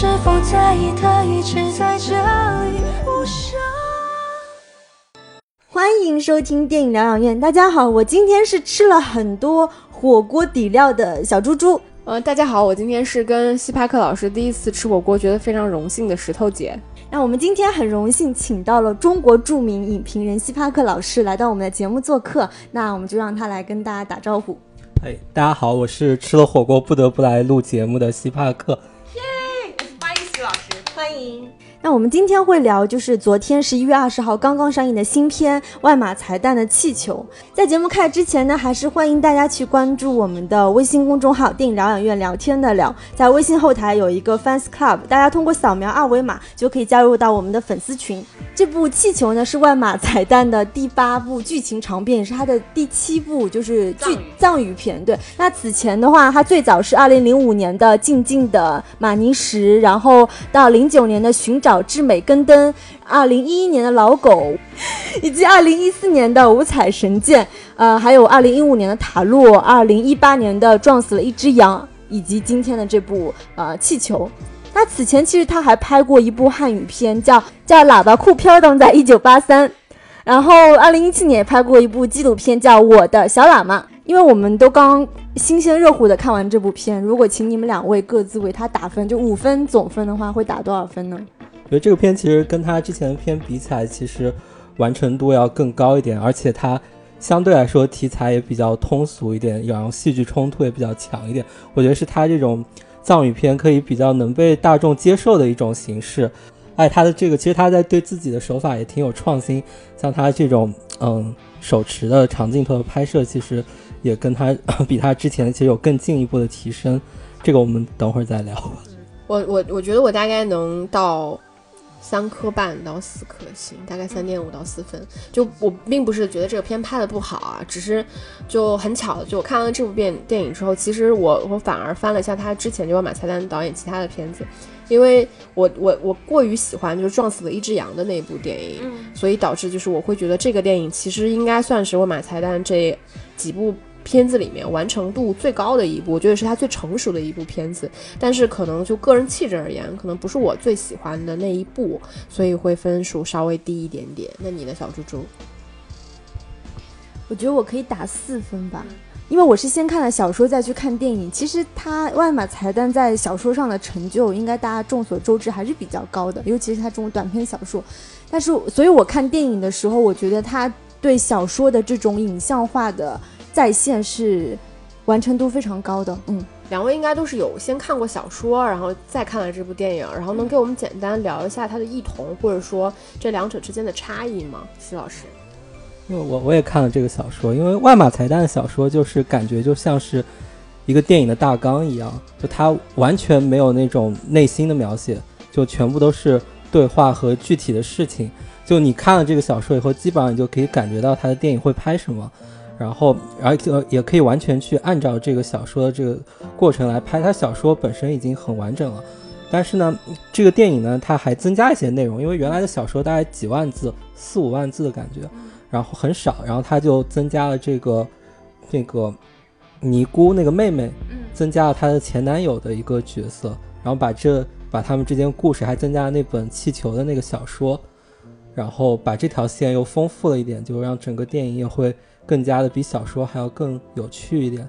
是否在意，他一直在这里，无声。欢迎收听电影疗养院。大家好，我今天是吃了很多火锅底料的小猪猪。呃，大家好，我今天是跟西帕克老师第一次吃火锅，觉得非常荣幸的石头姐。那我们今天很荣幸请到了中国著名影评人西帕克老师来到我们的节目做客，那我们就让他来跟大家打招呼。哎，大家好，我是吃了火锅不得不来录节目的西帕克。欢迎。那我们今天会聊，就是昨天十一月二十号刚刚上映的新片《万马才旦的气球》。在节目开始之前呢，还是欢迎大家去关注我们的微信公众号“电影疗养院聊天的聊”。在微信后台有一个 fans club，大家通过扫描二维码就可以加入到我们的粉丝群。这部《气球》呢是万马才旦的第八部剧情长片，也是他的第七部就是剧藏语片。对，那此前的话，他最早是二零零五年的《静静的马尼什》，然后到零九年的《寻找至美根登》，二零一一年的老狗，以及二零一四年的五彩神剑，呃，还有二零一五年的塔洛，二零一八年的撞死了一只羊，以及今天的这部呃气球。那此前其实他还拍过一部汉语片，叫叫《喇叭裤飘荡在一九八三》，然后二零一七年也拍过一部纪录片，叫《我的小喇嘛》。因为我们都刚新鲜热乎的看完这部片，如果请你们两位各自为他打分，就五分总分的话，会打多少分呢？我觉得这个片其实跟他之前的片比起来，其实完成度要更高一点，而且它相对来说题材也比较通俗一点，然后戏剧冲突也比较强一点。我觉得是他这种藏语片可以比较能被大众接受的一种形式。哎，他的这个其实他在对自己的手法也挺有创新，像他这种嗯手持的长镜头的拍摄，其实也跟他 比他之前其实有更进一步的提升。这个我们等会儿再聊。我我我觉得我大概能到三颗半到四颗星，大概三点五到四分。就我并不是觉得这个片拍的不好啊，只是就很巧的，就我看完这部电电影之后，其实我我反而翻了一下他之前就万马才旦导演其他的片子，因为我我我过于喜欢就是撞死了一只羊的那部电影，所以导致就是我会觉得这个电影其实应该算是我马才旦这几部。片子里面完成度最高的一部，我觉得是他最成熟的一部片子，但是可能就个人气质而言，可能不是我最喜欢的那一部，所以会分数稍微低一点点。那你的小猪猪？我觉得我可以打四分吧，因为我是先看了小说再去看电影。其实他万马才旦在小说上的成就，应该大家众所周知还是比较高的，尤其是他这种短篇小说。但是，所以我看电影的时候，我觉得他对小说的这种影像化的。在线是完成度非常高的，嗯，两位应该都是有先看过小说，然后再看了这部电影，然后能给我们简单聊一下它的异同，或者说这两者之间的差异吗？徐老师，因为我我也看了这个小说，因为万马才旦的小说就是感觉就像是一个电影的大纲一样，就它完全没有那种内心的描写，就全部都是对话和具体的事情，就你看了这个小说以后，基本上你就可以感觉到他的电影会拍什么。然后，而且也可以完全去按照这个小说的这个过程来拍。它小说本身已经很完整了，但是呢，这个电影呢，它还增加一些内容，因为原来的小说大概几万字，四五万字的感觉，然后很少，然后它就增加了这个这个尼姑那个妹妹，增加了她的前男友的一个角色，然后把这把他们之间故事还增加了那本气球的那个小说，然后把这条线又丰富了一点，就让整个电影也会。更加的比小说还要更有趣一点，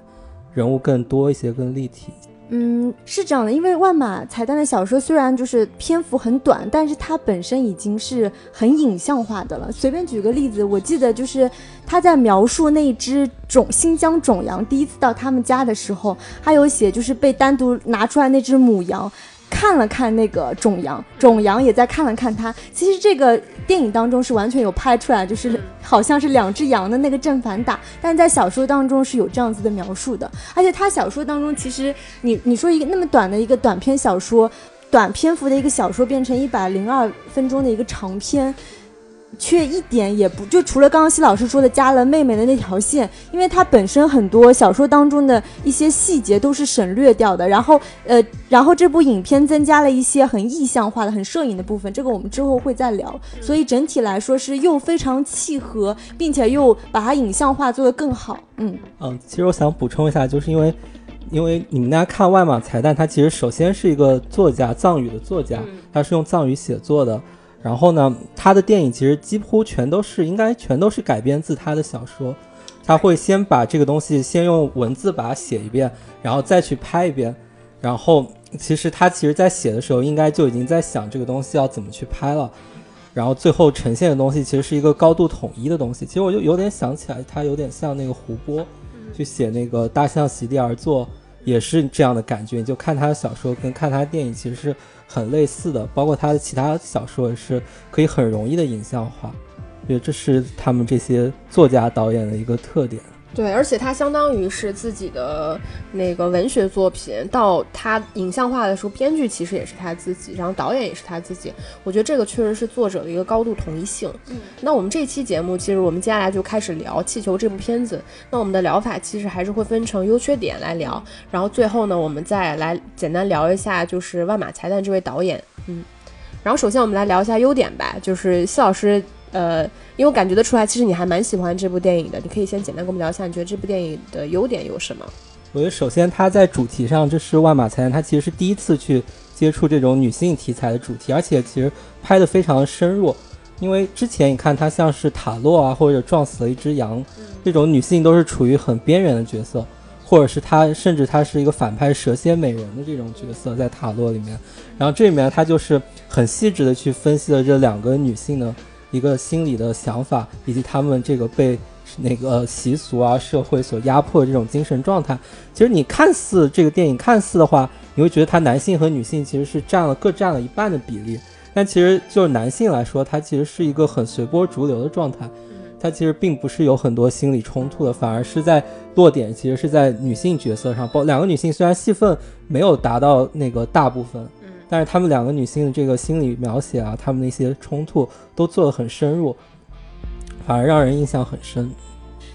人物更多一些，更立体。嗯，是这样的，因为万马才旦的小说虽然就是篇幅很短，但是它本身已经是很影像化的了。随便举个例子，我记得就是他在描述那只种新疆种羊第一次到他们家的时候，还有写就是被单独拿出来那只母羊。看了看那个种羊，种羊也在看了看他。其实这个电影当中是完全有拍出来，就是好像是两只羊的那个正反打，但在小说当中是有这样子的描述的。而且他小说当中，其实你你说一个那么短的一个短篇小说，短篇幅的一个小说变成一百零二分钟的一个长篇，却一点也不就除了刚刚西老师说的加了妹妹的那条线，因为它本身很多小说当中的一些细节都是省略掉的，然后呃，然后这部影片增加了一些很意象化的、很摄影的部分，这个我们之后会再聊。所以整体来说是又非常契合，并且又把它影像化做得更好。嗯嗯，其实我想补充一下，就是因为因为你们大家看外码彩蛋，它其实首先是一个作家，藏语的作家，他是用藏语写作的。然后呢，他的电影其实几乎全都是，应该全都是改编自他的小说。他会先把这个东西先用文字把它写一遍，然后再去拍一遍。然后其实他其实在写的时候，应该就已经在想这个东西要怎么去拍了。然后最后呈现的东西其实是一个高度统一的东西。其实我就有点想起来，他有点像那个胡波，去写那个《大象席地而坐》，也是这样的感觉。就看他的小说跟看他的电影，其实是。很类似的，包括他的其他小说也是可以很容易的影像化，我觉得这是他们这些作家导演的一个特点。对，而且它相当于是自己的那个文学作品，到他影像化的时候，编剧其实也是他自己，然后导演也是他自己。我觉得这个确实是作者的一个高度统一性。嗯，那我们这期节目，其实我们接下来就开始聊《气球》这部片子。那我们的聊法其实还是会分成优缺点来聊，然后最后呢，我们再来简单聊一下，就是万马才旦这位导演。嗯，然后首先我们来聊一下优点吧，就是谢老师。呃，因为我感觉得出来，其实你还蛮喜欢这部电影的。你可以先简单跟我们聊一下，你觉得这部电影的优点有什么？我觉得首先它在主题上，这是万马才旦，他其实是第一次去接触这种女性题材的主题，而且其实拍的非常深入。因为之前你看它像是塔洛啊，或者撞死了一只羊，这种女性都是处于很边缘的角色，或者是她甚至她是一个反派蛇蝎美人的这种角色在塔洛里面。然后这里面它就是很细致的去分析了这两个女性的。一个心理的想法，以及他们这个被那个习俗啊、社会所压迫的这种精神状态。其实你看似这个电影看似的话，你会觉得他男性和女性其实是占了各占了一半的比例。但其实就是男性来说，他其实是一个很随波逐流的状态。他其实并不是有很多心理冲突的，反而是在落点其实是在女性角色上。包两个女性虽然戏份没有达到那个大部分。但是他们两个女性的这个心理描写啊，他们的一些冲突都做得很深入，反而让人印象很深。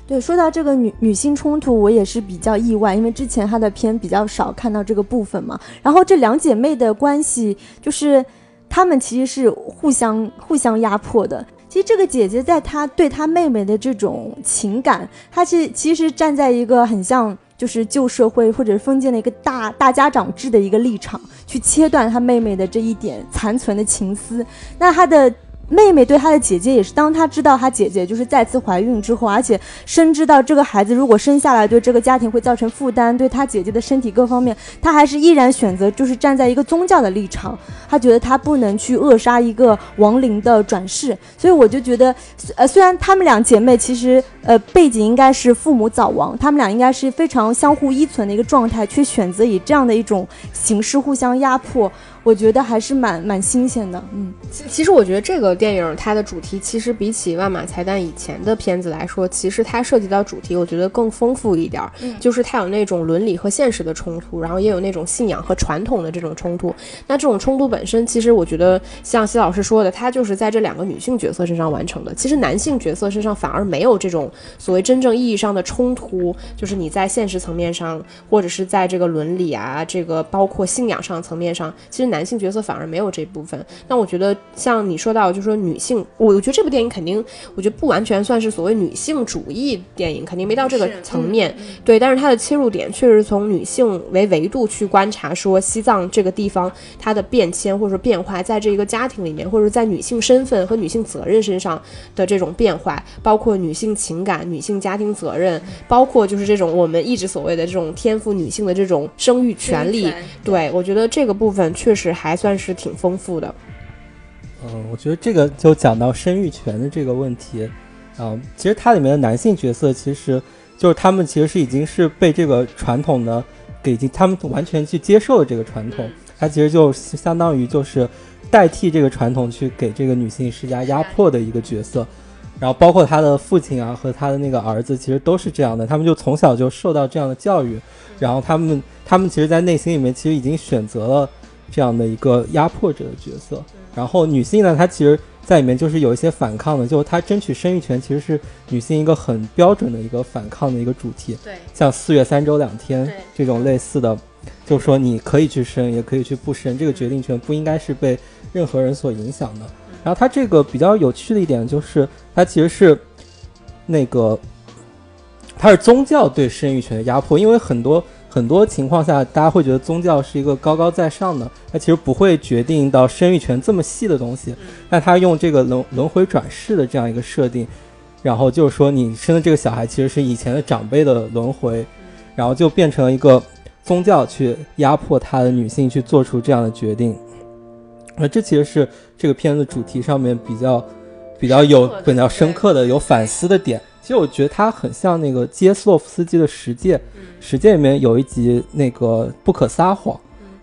对，说到这个女女性冲突，我也是比较意外，因为之前她的片比较少看到这个部分嘛。然后这两姐妹的关系，就是她们其实是互相互相压迫的。其实这个姐姐在她对她妹妹的这种情感，她是其实站在一个很像。就是旧社会或者封建的一个大大家长制的一个立场，去切断他妹妹的这一点残存的情思，那他的。妹妹对她的姐姐也是，当她知道她姐姐就是再次怀孕之后，而且深知到这个孩子如果生下来对这个家庭会造成负担，对她姐姐的身体各方面，她还是依然选择就是站在一个宗教的立场，她觉得她不能去扼杀一个亡灵的转世，所以我就觉得，呃，虽然她们两姐妹其实呃背景应该是父母早亡，她们俩应该是非常相互依存的一个状态，却选择以这样的一种形式互相压迫。我觉得还是蛮蛮新鲜的，嗯，其实我觉得这个电影它的主题其实比起万马才旦以前的片子来说，其实它涉及到主题，我觉得更丰富一点，就是它有那种伦理和现实的冲突，然后也有那种信仰和传统的这种冲突。那这种冲突本身，其实我觉得像西老师说的，它就是在这两个女性角色身上完成的。其实男性角色身上反而没有这种所谓真正意义上的冲突，就是你在现实层面上，或者是在这个伦理啊，这个包括信仰上层面上，其实男。男性角色反而没有这部分，那我觉得像你说到，就是说女性，我我觉得这部电影肯定，我觉得不完全算是所谓女性主义电影，肯定没到这个层面，对。但是它的切入点确实从女性为维度去观察，说西藏这个地方它的变迁或者说变化，在这一个家庭里面，或者在女性身份和女性责任身上的这种变化，包括女性情感、女性家庭责任，包括就是这种我们一直所谓的这种天赋女性的这种生育权利，对我觉得这个部分确实。还算是挺丰富的。嗯，我觉得这个就讲到生育权的这个问题啊，其实它里面的男性角色，其实就是他们其实是已经是被这个传统的给进他们完全去接受了这个传统，它其实就相当于就是代替这个传统去给这个女性施加压迫的一个角色。然后包括他的父亲啊和他的那个儿子，其实都是这样的，他们就从小就受到这样的教育，然后他们他们其实，在内心里面其实已经选择了。这样的一个压迫者的角色，然后女性呢，她其实在里面就是有一些反抗的，就她争取生育权其实是女性一个很标准的一个反抗的一个主题。对，像四月三周两天这种类似的，就是说你可以去生，也可以去不生，这个决定权不应该是被任何人所影响的。然后它这个比较有趣的一点就是，它其实是那个它是宗教对生育权的压迫，因为很多很多情况下，大家会觉得宗教是一个高高在上的，它其实不会决定到生育权这么细的东西。那他用这个轮轮回转世的这样一个设定，然后就是说你生的这个小孩其实是以前的长辈的轮回，然后就变成了一个宗教去压迫他的女性去做出这样的决定。那这其实是这个片子主题上面比较比较有比较深刻的有反思的点。其实我觉得它很像那个杰斯洛夫斯基的《十戒》，《十戒》里面有一集那个不可撒谎，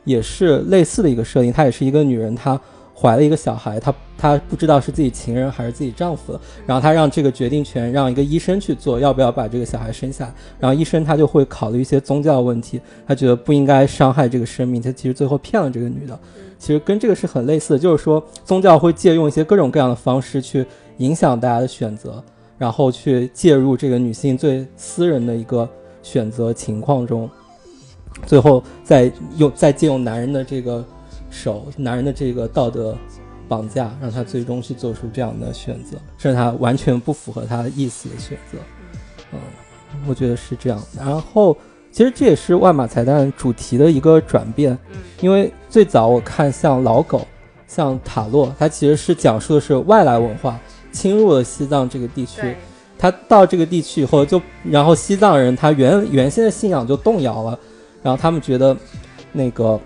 也是类似的一个设定。她也是一个女人，她怀了一个小孩，她她不知道是自己情人还是自己丈夫的，然后她让这个决定权让一个医生去做，要不要把这个小孩生下来。然后医生他就会考虑一些宗教问题，他觉得不应该伤害这个生命，他其实最后骗了这个女的。其实跟这个是很类似的，就是说宗教会借用一些各种各样的方式去影响大家的选择，然后去介入这个女性最私人的一个选择情况中，最后再用再借用男人的这个手，男人的这个道德绑架，让他最终去做出这样的选择，甚至他完全不符合他的意思的选择。嗯，我觉得是这样。然后，其实这也是万马彩蛋主题的一个转变，因为最早我看像老狗、像塔洛，它其实是讲述的是外来文化侵入了西藏这个地区。他到这个地区以后就，然后西藏人他原原先的信仰就动摇了，然后他们觉得那个，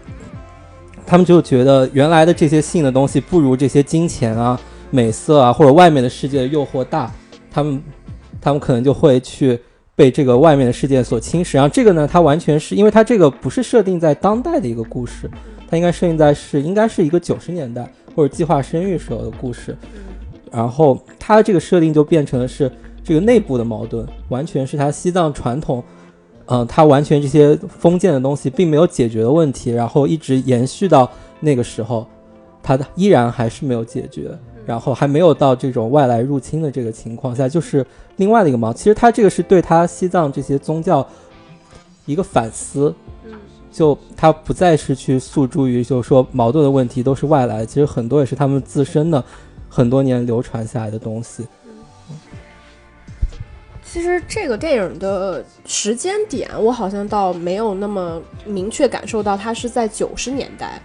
他们就觉得原来的这些信的东西不如这些金钱啊、美色啊或者外面的世界的诱惑大，他们他们可能就会去被这个外面的世界所侵蚀。然后这个呢，它完全是因为它这个不是设定在当代的一个故事，它应该设定在是应该是一个九十年代或者计划生育时候的故事。然后它这个设定就变成了是这个内部的矛盾，完全是它西藏传统，嗯、它完全这些封建的东西并没有解决的问题，然后一直延续到那个时候，它的依然还是没有解决，然后还没有到这种外来入侵的这个情况下，就是另外的一个矛。其实他这个是对他西藏这些宗教一个反思，就他不再是去诉诸于就是说矛盾的问题都是外来，其实很多也是他们自身的很多年流传下来的东西。其实这个电影的时间点，我好像倒没有那么明确感受到它是在九十年代。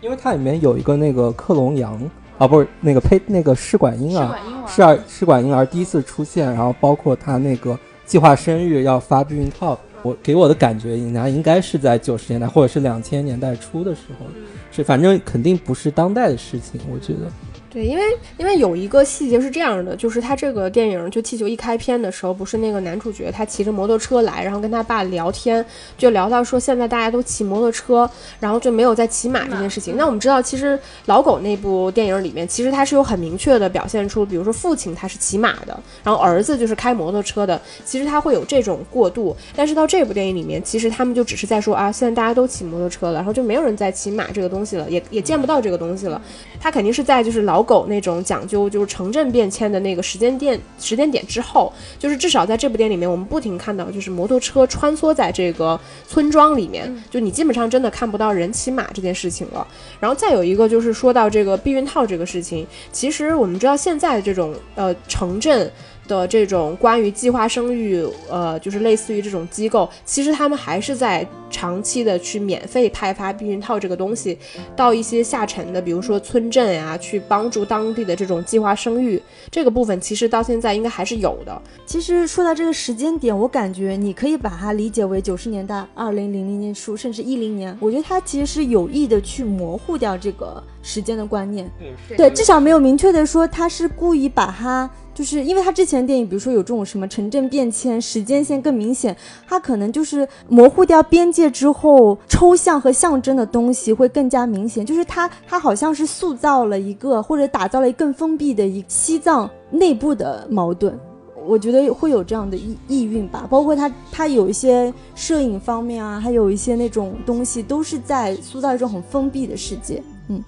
因为它里面有一个那个克隆羊啊，不是那个呸，那个试管婴儿，婴试儿试管婴儿第一次出现，然后包括他那个计划生育要发避孕套，我给我的感觉，应该应该是在九十年代或者是两千年代初的时候，是反正肯定不是当代的事情，我觉得。对，因为因为有一个细节是这样的，就是他这个电影就气球一开篇的时候，不是那个男主角他骑着摩托车来，然后跟他爸聊天，就聊到说现在大家都骑摩托车，然后就没有在骑马这件事情。那我们知道，其实老狗那部电影里面，其实他是有很明确的表现出，比如说父亲他是骑马的，然后儿子就是开摩托车的，其实他会有这种过渡。但是到这部电影里面，其实他们就只是在说啊，现在大家都骑摩托车了，然后就没有人在骑马这个东西了，也也见不到这个东西了。他肯定是在就是老狗那种讲究就是城镇变迁的那个时间点时间点之后，就是至少在这部电影里面，我们不停看到就是摩托车穿梭在这个村庄里面，就你基本上真的看不到人骑马这件事情了。然后再有一个就是说到这个避孕套这个事情，其实我们知道现在的这种呃城镇。的这种关于计划生育，呃，就是类似于这种机构，其实他们还是在长期的去免费派发避孕套这个东西到一些下沉的，比如说村镇呀、去帮助当地的这种计划生育这个部分，其实到现在应该还是有的。其实说到这个时间点，我感觉你可以把它理解为九十年代、二零零零年初，甚至一零年。我觉得它其实是有意的去模糊掉这个时间的观念。对，至少没有明确的说他是故意把它，就是因为他之前的电影，比如说有这种什么城镇变迁，时间线更明显，他可能就是模糊掉边界之后，抽象和象征的东西会更加明显。就是他他好像是塑造了一个或者打造了一个更封闭的一西藏内部的矛盾。我觉得会有这样的意意蕴吧，包括他他有一些摄影方面啊，还有一些那种东西，都是在塑造一种很封闭的世界。嗯，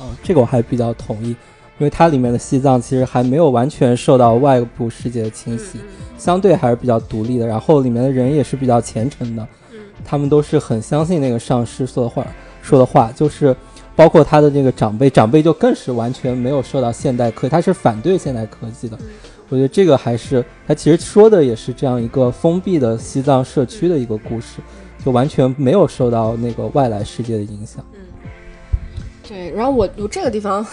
啊，这个我还比较同意，因为它里面的西藏其实还没有完全受到外部世界的侵袭，相对还是比较独立的。然后里面的人也是比较虔诚的，他们都是很相信那个上师说的话，说的话就是包括他的那个长辈，长辈就更是完全没有受到现代科，他是反对现代科技的。我觉得这个还是他其实说的也是这样一个封闭的西藏社区的一个故事，就完全没有受到那个外来世界的影响。对，然后我我这个地方，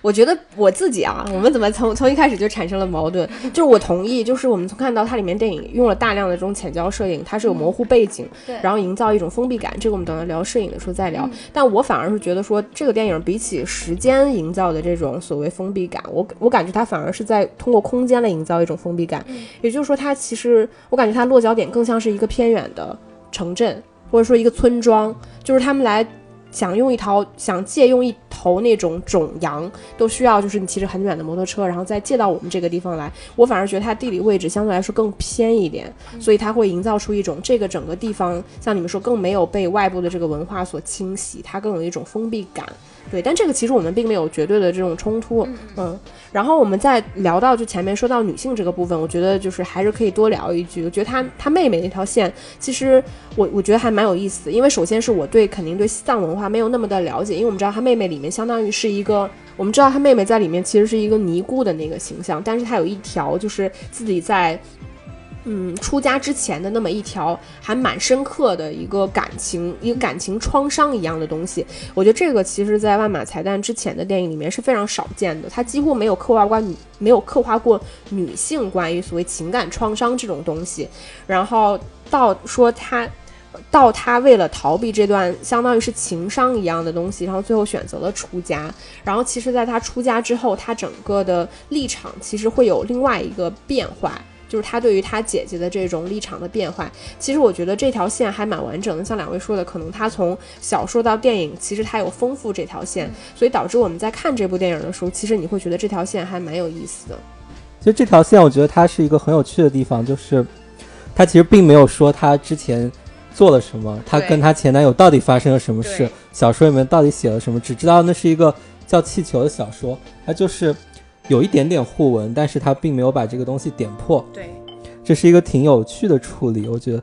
我觉得我自己啊，我们怎么从从一开始就产生了矛盾？就是我同意，就是我们从看到它里面电影用了大量的这种浅焦摄影，它是有模糊背景，对然后营造一种封闭感。这个我们等到聊摄影的时候再聊。但我反而是觉得说，这个电影比起时间营造的这种所谓封闭感，我我感觉它反而是在通过空间来营造一种封闭感。也就是说，它其实我感觉它落脚点更像是一个偏远的城镇，或者说一个村庄，就是他们来。想用一头，想借用一头那种种羊，都需要就是你骑着很远的摩托车，然后再借到我们这个地方来。我反而觉得它地理位置相对来说更偏一点，所以它会营造出一种这个整个地方，像你们说更没有被外部的这个文化所侵袭，它更有一种封闭感。对，但这个其实我们并没有绝对的这种冲突，嗯。然后我们再聊到就前面说到女性这个部分，我觉得就是还是可以多聊一句。我觉得她她妹妹那条线，其实我我觉得还蛮有意思的，因为首先是我对肯定对西藏文化没有那么的了解，因为我们知道她妹妹里面相当于是一个，我们知道她妹妹在里面其实是一个尼姑的那个形象，但是她有一条就是自己在。嗯，出家之前的那么一条还蛮深刻的一个感情，一个感情创伤一样的东西，我觉得这个其实，在万马才旦之前的电影里面是非常少见的，他几乎没有刻画过女，没有刻画过女性关于所谓情感创伤这种东西。然后到说他，到他为了逃避这段相当于是情伤一样的东西，然后最后选择了出家。然后其实，在他出家之后，他整个的立场其实会有另外一个变化。就是他对于他姐姐的这种立场的变化，其实我觉得这条线还蛮完整的。像两位说的，可能他从小说到电影，其实他有丰富这条线，所以导致我们在看这部电影的时候，其实你会觉得这条线还蛮有意思的。其实这条线，我觉得它是一个很有趣的地方，就是他其实并没有说他之前做了什么，他跟他前男友到底发生了什么事，小说里面到底写了什么，只知道那是一个叫气球的小说，它就是有一点点互文，但是他并没有把这个东西点破。对，这是一个挺有趣的处理，我觉得，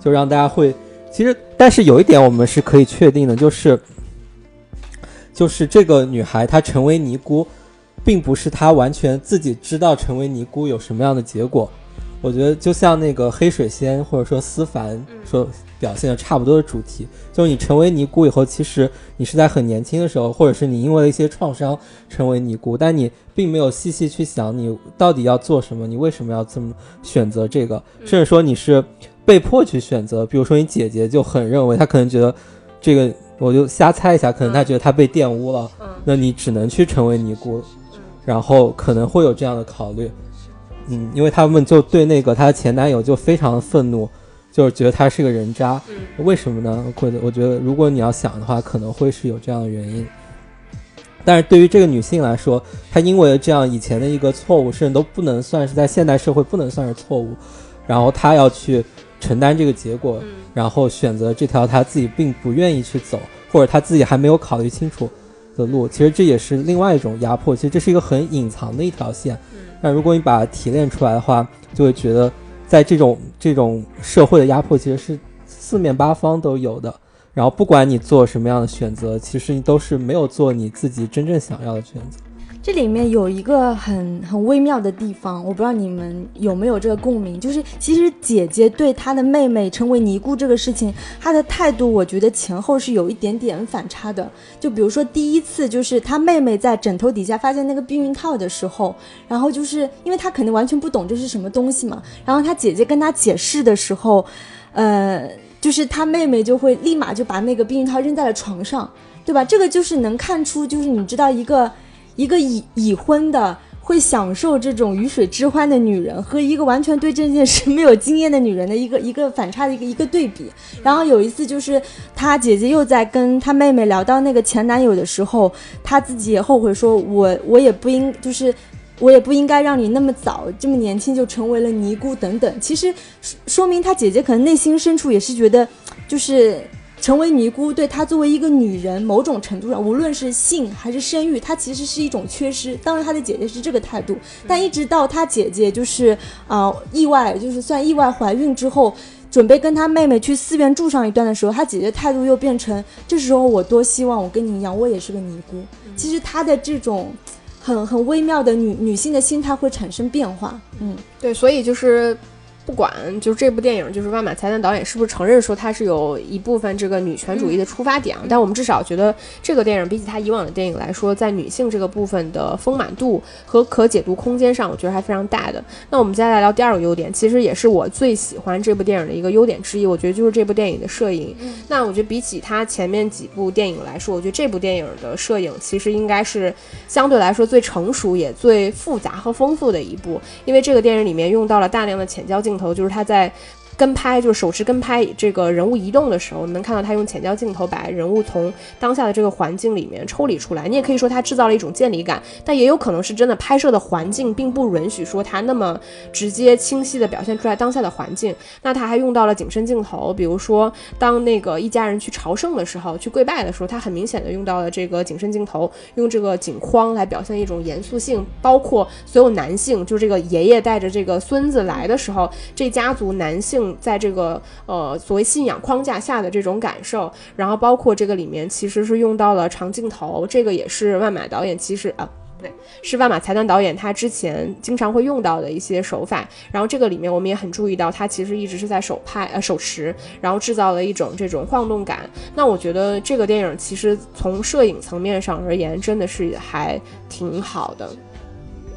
就让大家会，其实，但是有一点我们是可以确定的，就是，就是这个女孩她成为尼姑，并不是她完全自己知道成为尼姑有什么样的结果。我觉得就像那个黑水仙或者说思凡说表现的差不多的主题，就是你成为尼姑以后，其实你是在很年轻的时候，或者是你因为了一些创伤成为尼姑，但你并没有细细去想你到底要做什么，你为什么要这么选择这个，甚至说你是被迫去选择。比如说你姐姐就很认为，她可能觉得这个，我就瞎猜一下，可能她觉得她被玷污了，嗯。那你只能去成为尼姑，然后可能会有这样的考虑。嗯，因为他们就对那个她的前男友就非常的愤怒，就是觉得他是个人渣。为什么呢？或者我觉得，如果你要想的话，可能会是有这样的原因。但是对于这个女性来说，她因为这样以前的一个错误，甚至都不能算是在现代社会不能算是错误，然后她要去承担这个结果，然后选择这条她自己并不愿意去走，或者她自己还没有考虑清楚的路。其实这也是另外一种压迫。其实这是一个很隐藏的一条线。但如果你把它提炼出来的话，就会觉得在这种这种社会的压迫其实是四面八方都有的。然后不管你做什么样的选择，其实你都是没有做你自己真正想要的选择。这里面有一个很很微妙的地方，我不知道你们有没有这个共鸣，就是其实姐姐对她的妹妹成为尼姑这个事情，她的态度，我觉得前后是有一点点反差的。就比如说第一次，就是她妹妹在枕头底下发现那个避孕套的时候，然后就是因为她肯定完全不懂这是什么东西嘛，然后她姐姐跟她解释的时候，呃，就是她妹妹就会立马就把那个避孕套扔在了床上，对吧？这个就是能看出，就是你知道一个。一个已已婚的会享受这种鱼水之欢的女人，和一个完全对这件事没有经验的女人的一个一个反差的一个一个对比。然后有一次，就是她姐姐又在跟她妹妹聊到那个前男友的时候，她自己也后悔说：“我我也不应就是。”我也不应该让你那么早这么年轻就成为了尼姑等等。其实说说明她姐姐可能内心深处也是觉得，就是成为尼姑对她作为一个女人，某种程度上，无论是性还是生育，她其实是一种缺失。当然，她的姐姐是这个态度，但一直到她姐姐就是啊、意外，就是算意外怀孕之后。准备跟她妹妹去寺院住上一段的时候，她姐姐态度又变成：这时候我多希望我跟你一样，我也是个尼姑。其实她的这种很很微妙的女女性的心态会产生变化。嗯，对，所以就是不管就是这部电影，就是万马才旦导演是不是承认说他是有一部分这个女权主义的出发点啊，但我们至少觉得这个电影比起他以往的电影来说，在女性这个部分的丰满度和可解读空间上，我觉得还非常大的。那我们接下来聊第二个优点，其实也是我最喜欢这部电影的一个优点之一，我觉得就是这部电影的摄影。那我觉得比起他前面几部电影来说，我觉得这部电影的摄影其实应该是相对来说最成熟也最复杂和丰富的一部，因为这个电影里面用到了大量的浅焦镜镜头，就是他在。跟拍就是手持跟拍这个人物移动的时候，你能看到他用浅焦镜头把人物从当下的这个环境里面抽离出来。你也可以说他制造了一种渐离感，但也有可能是真的拍摄的环境并不允许说他那么直接清晰的表现出来当下的环境。那他还用到了景深镜头，比如说当那个一家人去朝圣的时候，去跪拜的时候，他很明显的用到了这个景深镜头，用这个景框来表现一种严肃性，包括所有男性，就这个爷爷带着这个孙子来的时候，这家族男性在这个呃所谓信仰框架下的这种感受，然后包括这个里面其实是用到了长镜头，这个也是万马导演其实啊。不对，是万马财团导演他之前经常会用到的一些手法。然后这个里面我们也很注意到，他其实一直是在手拍呃手持，然后制造了一种这种晃动感。那我觉得这个电影其实从摄影层面上而言，真的是还挺好的。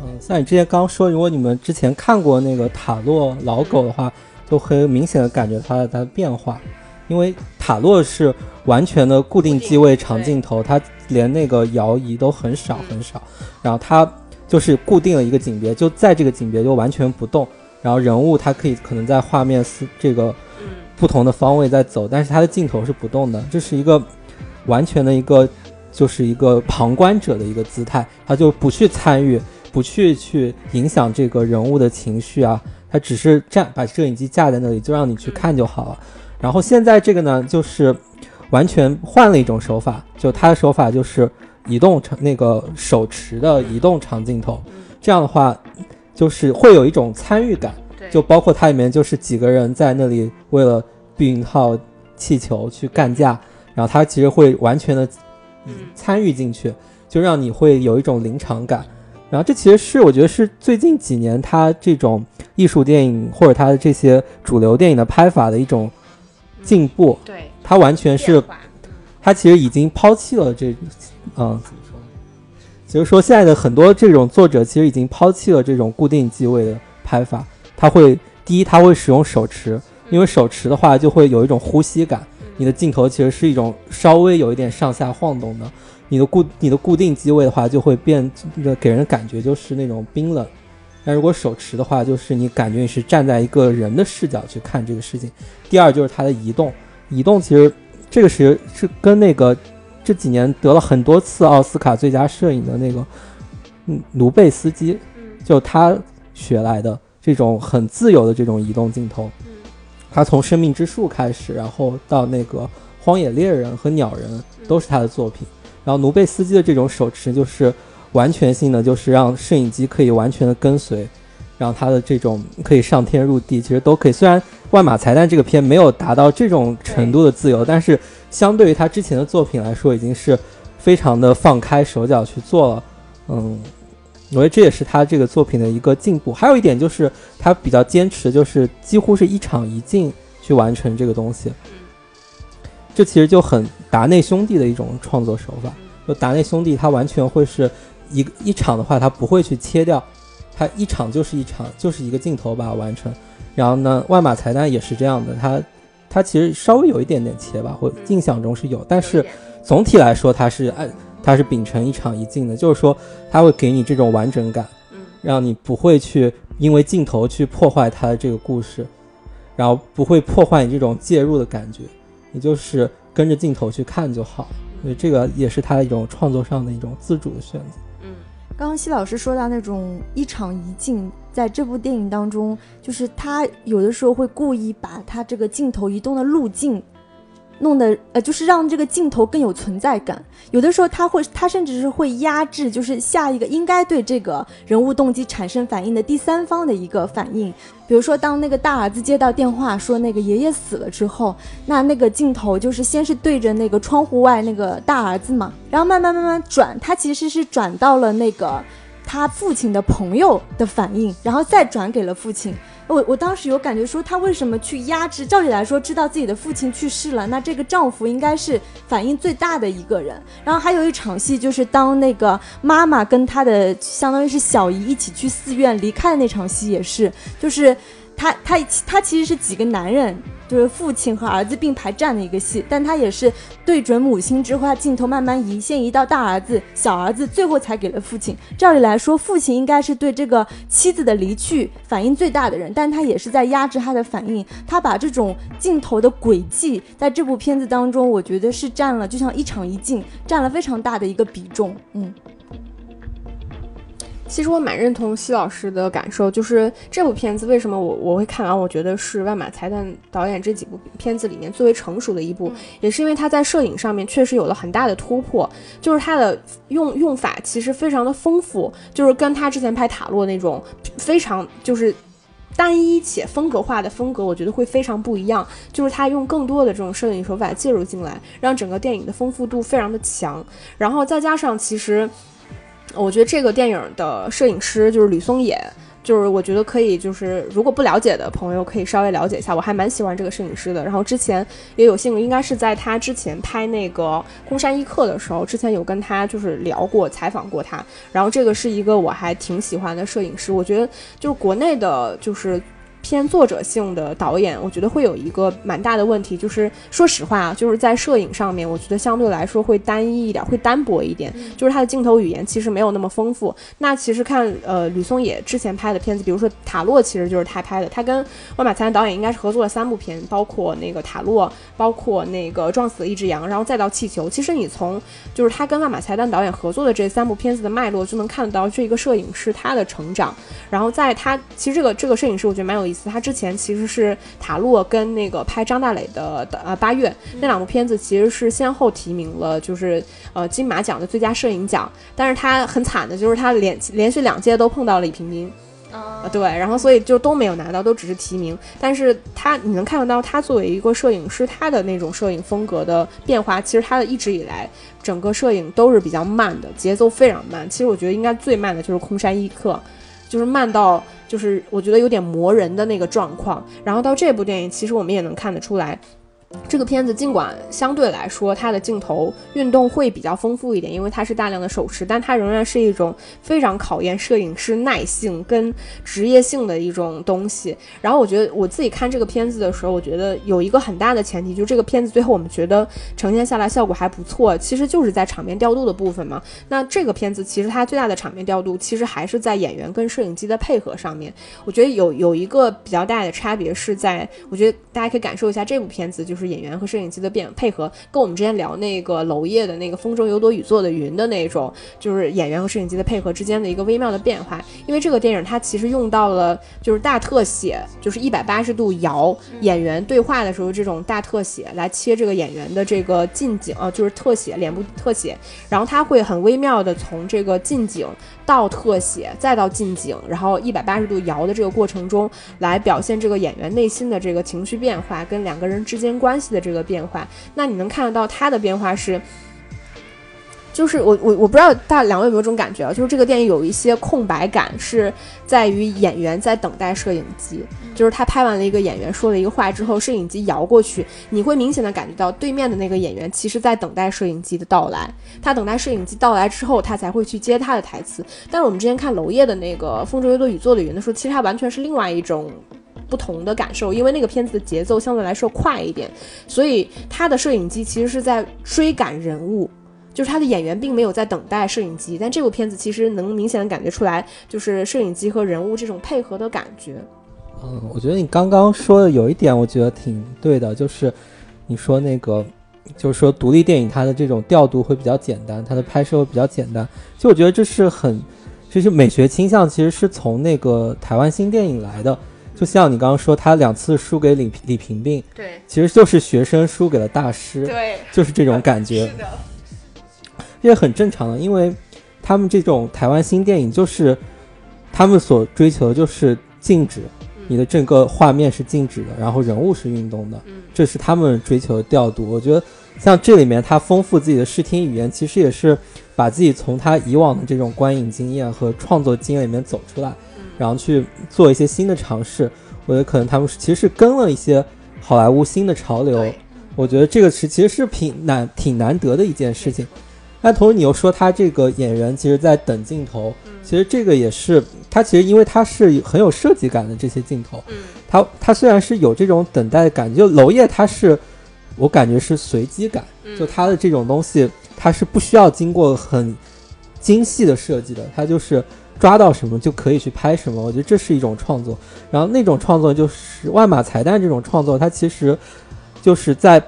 嗯，像你之前刚说，如果你们之前看过那个塔洛老狗的话，就很明显的感觉它的它的变化，因为塔洛是完全的固定机位长镜头，它连那个摇移都很少很少，然后它就是固定了一个景别，就在这个景别就完全不动，然后人物它可以可能在画面四这个不同的方位在走，但是它的镜头是不动的，这是一个完全的一个就是一个旁观者的一个姿态，他就不去参与。不去去影响这个人物的情绪啊，他只是站把摄影机架在那里，就让你去看就好了。然后现在这个呢，就是完全换了一种手法，就他的手法就是移动长那个手持的移动长镜头，这样的话就是会有一种参与感，就包括它里面就是几个人在那里为了避孕套气球去干架，然后他其实会完全的参与进去，就让你会有一种临场感。然后这其实是我觉得是最近几年他这种艺术电影或者他的这些主流电影的拍法的一种进步。对，他完全是他其实已经抛弃了这，嗯，怎么说？就是说现在的很多这种作者其实已经抛弃了这种固定机位的拍法。他会第一他会使用手持，因为手持的话就会有一种呼吸感，你的镜头其实是一种稍微有一点上下晃动的。你的固你的固定机位的话，就会变给人感觉就是那种冰冷。但如果手持的话，就是你感觉你是站在一个人的视角去看这个事情。第二就是它的移动，移动其实这个是是跟那个这几年得了很多次奥斯卡最佳摄影的那个嗯卢贝斯基，就他学来的这种很自由的这种移动镜头。他从《生命之树》开始，然后到那个《荒野猎人》和《鸟人》都是他的作品。然后努贝斯基的这种手持就是完全性的，就是让摄影机可以完全的跟随，让他的这种可以上天入地，其实都可以。虽然《万马才旦》这个片没有达到这种程度的自由，但是相对于他之前的作品来说，已经是非常的放开手脚去做了。嗯，我觉得这也是他这个作品的一个进步。还有一点就是他比较坚持，就是几乎是一场一镜去完成这个东西。这其实就很达内兄弟的一种创作手法。就达内兄弟，他完全会是一个一场的话，他不会去切掉，他一场就是一场，就是一个镜头把它完成。然后呢，万马才旦也是这样的，他他其实稍微有一点点切吧，或印象中是有，但是总体来说，他是按他是秉承一场一镜的，就是说他会给你这种完整感，让你不会去因为镜头去破坏他的这个故事，然后不会破坏你这种介入的感觉。你就是跟着镜头去看就好，所以这个也是他一种创作上的一种自主的选择。嗯，刚刚西老师说到那种一场一镜，在这部电影当中，就是他有的时候会故意把他这个镜头移动的路径弄得呃，就是让这个镜头更有存在感。有的时候他会，他甚至是会压制，就是下一个应该对这个人物动机产生反应的第三方的一个反应。比如说，当那个大儿子接到电话说那个爷爷死了之后，那那个镜头就是先是对着那个窗户外那个大儿子嘛，然后慢慢慢慢转，他其实是转到了那个他父亲的朋友的反应，然后再转给了父亲。我我当时有感觉说，他为什么去压制？照理来说，知道自己的父亲去世了，那这个丈夫应该是反应最大的一个人。然后还有一场戏，就是当那个妈妈跟她的相当于是小姨一起去寺院离开的那场戏，也是，就是他他他其实是几个男人。就是父亲和儿子并排站的一个戏，但他也是对准母亲之后，他镜头慢慢移，先移到大儿子、小儿子，最后才给了父亲。照理来说，父亲应该是对这个妻子的离去反应最大的人，但他也是在压制他的反应。他把这种镜头的轨迹，在这部片子当中，我觉得是占了，就像一场一镜，占了非常大的一个比重。嗯。其实我蛮认同西老师的感受，就是这部片子为什么我我会看完，我觉得是万马才旦导演这几部片子里面最为成熟的一部，也是因为他在摄影上面确实有了很大的突破，就是他的用用法其实非常的丰富，就是跟他之前拍塔洛那种非常就是单一且风格化的风格，我觉得会非常不一样，就是他用更多的这种摄影手法介入进来，让整个电影的丰富度非常的强，然后再加上其实。我觉得这个电影的摄影师就是吕松野，就是我觉得可以，就是如果不了解的朋友可以稍微了解一下，我还蛮喜欢这个摄影师的。然后之前也有幸，应该是在他之前拍那个《空山一刻》的时候，之前有跟他就是聊过、采访过他。然后这个是一个我还挺喜欢的摄影师，我觉得就是国内的，就是。偏作者性的导演，我觉得会有一个蛮大的问题，就是说实话啊，就是在摄影上面，我觉得相对来说会单一一点，会单薄一点，就是他的镜头语言其实没有那么丰富。那其实看呃吕松野之前拍的片子，比如说《塔洛》，其实就是他拍的，他跟万马才旦导演应该是合作了三部片，包括那个《塔洛》，包括那个《撞死了一只羊》，然后再到《气球》。其实你从就是他跟万马才旦导演合作的这三部片子的脉络，就能看得到这一个摄影师他的成长。然后在他其实这个这个摄影师，我觉得蛮有意思。他之前其实是塔洛跟那个拍张大磊的呃八月那两部片子，其实是先后提名了就是呃金马奖的最佳摄影奖。但是他很惨的就是他连连续两届都碰到了李平斌，啊对，然后所以就都没有拿到，都只是提名。但是他你能看得到他作为一个摄影师，他的那种摄影风格的变化，其实他的一直以来整个摄影都是比较慢的，节奏非常慢。其实我觉得应该最慢的就是空山一刻。就是慢到，就是我觉得有点磨人的那个状况。然后到这部电影，其实我们也能看得出来。这个片子尽管相对来说它的镜头运动会比较丰富一点，因为它是大量的手持，但它仍然是一种非常考验摄影师耐性跟职业性的一种东西。然后我觉得我自己看这个片子的时候，我觉得有一个很大的前提，就这个片子最后我们觉得呈现下来效果还不错，其实就是在场面调度的部分嘛。那这个片子其实它最大的场面调度，其实还是在演员跟摄影机的配合上面。我觉得有有一个比较大的差别是在，我觉得大家可以感受一下这部片子就是。就是演员和摄影机的变配合，跟我们之前聊那个娄烨的那个《风中有朵雨做的云》的那种，就是演员和摄影机的配合之间的一个微妙的变化。因为这个电影它其实用到了就是大特写，就是一百八十度摇演员对话的时候这种大特写来切这个演员的这个近景啊，就是特写脸部特写，然后它会很微妙的从这个近景。到特写，再到近景，然后一百八十度摇的这个过程中，来表现这个演员内心的这个情绪变化，跟两个人之间关系的这个变化。那你能看得到他的变化是。就是我我我不知道大两位有没有这种感觉啊？就是这个电影有一些空白感，是在于演员在等待摄影机。就是他拍完了一个演员说了一个话之后，摄影机摇过去，你会明显的感觉到对面的那个演员其实在等待摄影机的到来。他等待摄影机到来之后，他才会去接他的台词。但是我们之前看娄烨的那个《风中有朵雨做的云》的时候，其实他完全是另外一种不同的感受，因为那个片子的节奏相对来说快一点，所以他的摄影机其实是在追赶人物。就是他的演员并没有在等待摄影机，但这部片子其实能明显的感觉出来，就是摄影机和人物这种配合的感觉。嗯，我觉得你刚刚说的有一点，我觉得挺对的，就是你说那个，就是说独立电影它的这种调度会比较简单，它的拍摄会比较简单。其实我觉得这是很，其实美学倾向其实是从那个台湾新电影来的。就像你刚刚说，他两次输给李李平病，对其实就是学生输给了大师，对，就是这种感觉。的，这也很正常的，因为他们这种台湾新电影就是他们所追求的就是静止，你的整个画面是静止的，然后人物是运动的，嗯这是他们追求的调度。我觉得像这里面他丰富自己的视听语言，其实也是把自己从他以往的这种观影经验和创作经验里面走出来，然后去做一些新的尝试。我觉得可能他们是其实是跟了一些好莱坞新的潮流。我觉得这个是其实是挺难挺难得的一件事情。但同时你又说他这个演员其实在等镜头，其实这个也是他其实因为他是很有设计感的这些镜头，嗯他他虽然是有这种等待感，就娄烨他是我感觉是随机感，嗯就他的这种东西他是不需要经过很精细的设计的，他就是抓到什么就可以去拍什么，我觉得这是一种创作。然后那种创作就是万马才旦这种创作，它其实就是在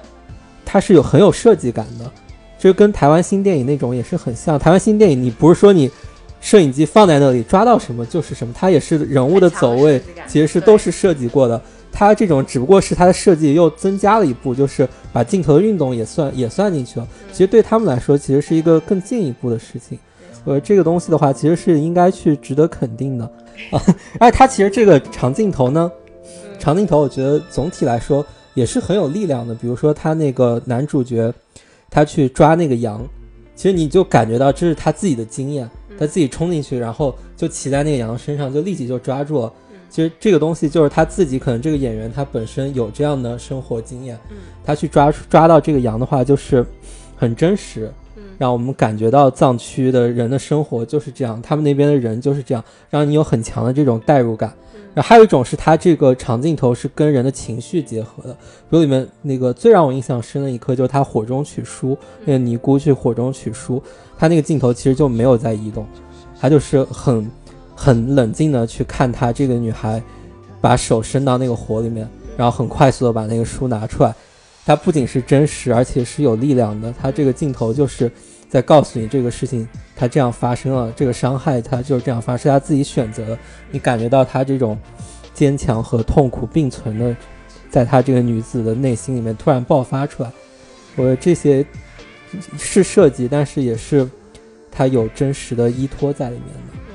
它是有很有设计感的，这跟台湾新电影那种也是很像。台湾新电影你不是说你摄影机放在那里抓到什么就是什么，它也是人物的走位其实是都是设计过的。它这种只不过是它的设计又增加了一步，就是把镜头的运动也算也算进去了。其实对他们来说，其实是一个更进一步的事情。呃，这个东西的话，其实是应该去值得肯定的啊。而 且它其实这个长镜头呢，长镜头我觉得总体来说也是很有力量的。比如说它那个男主角，他去抓那个羊，其实你就感觉到这是他自己的经验，他自己冲进去，然后就骑在那个羊身上，就立即就抓住了。其实这个东西就是他自己，可能这个演员他本身有这样的生活经验，他去抓抓到这个羊的话，就是很真实，让我们感觉到藏区的人的生活就是这样，他们那边的人就是这样，让你有很强的这种代入感。然后还有一种是它这个长镜头是跟人的情绪结合的，比如里面那个最让我印象深的一刻就是他火中取书，那个尼姑去火中取书，他那个镜头其实就没有在移动，他就是很很冷静的去看他这个女孩把手伸到那个火里面，然后很快速的把那个书拿出来。它不仅是真实，而且是有力量的。它这个镜头就是在告诉你这个事情，它这样发生了，这个伤害它就是这样发生，是他自己选择。你感觉到他这种坚强和痛苦并存的，在他这个女子的内心里面突然爆发出来。我这些是设计，但是也是他有真实的依托在里面的。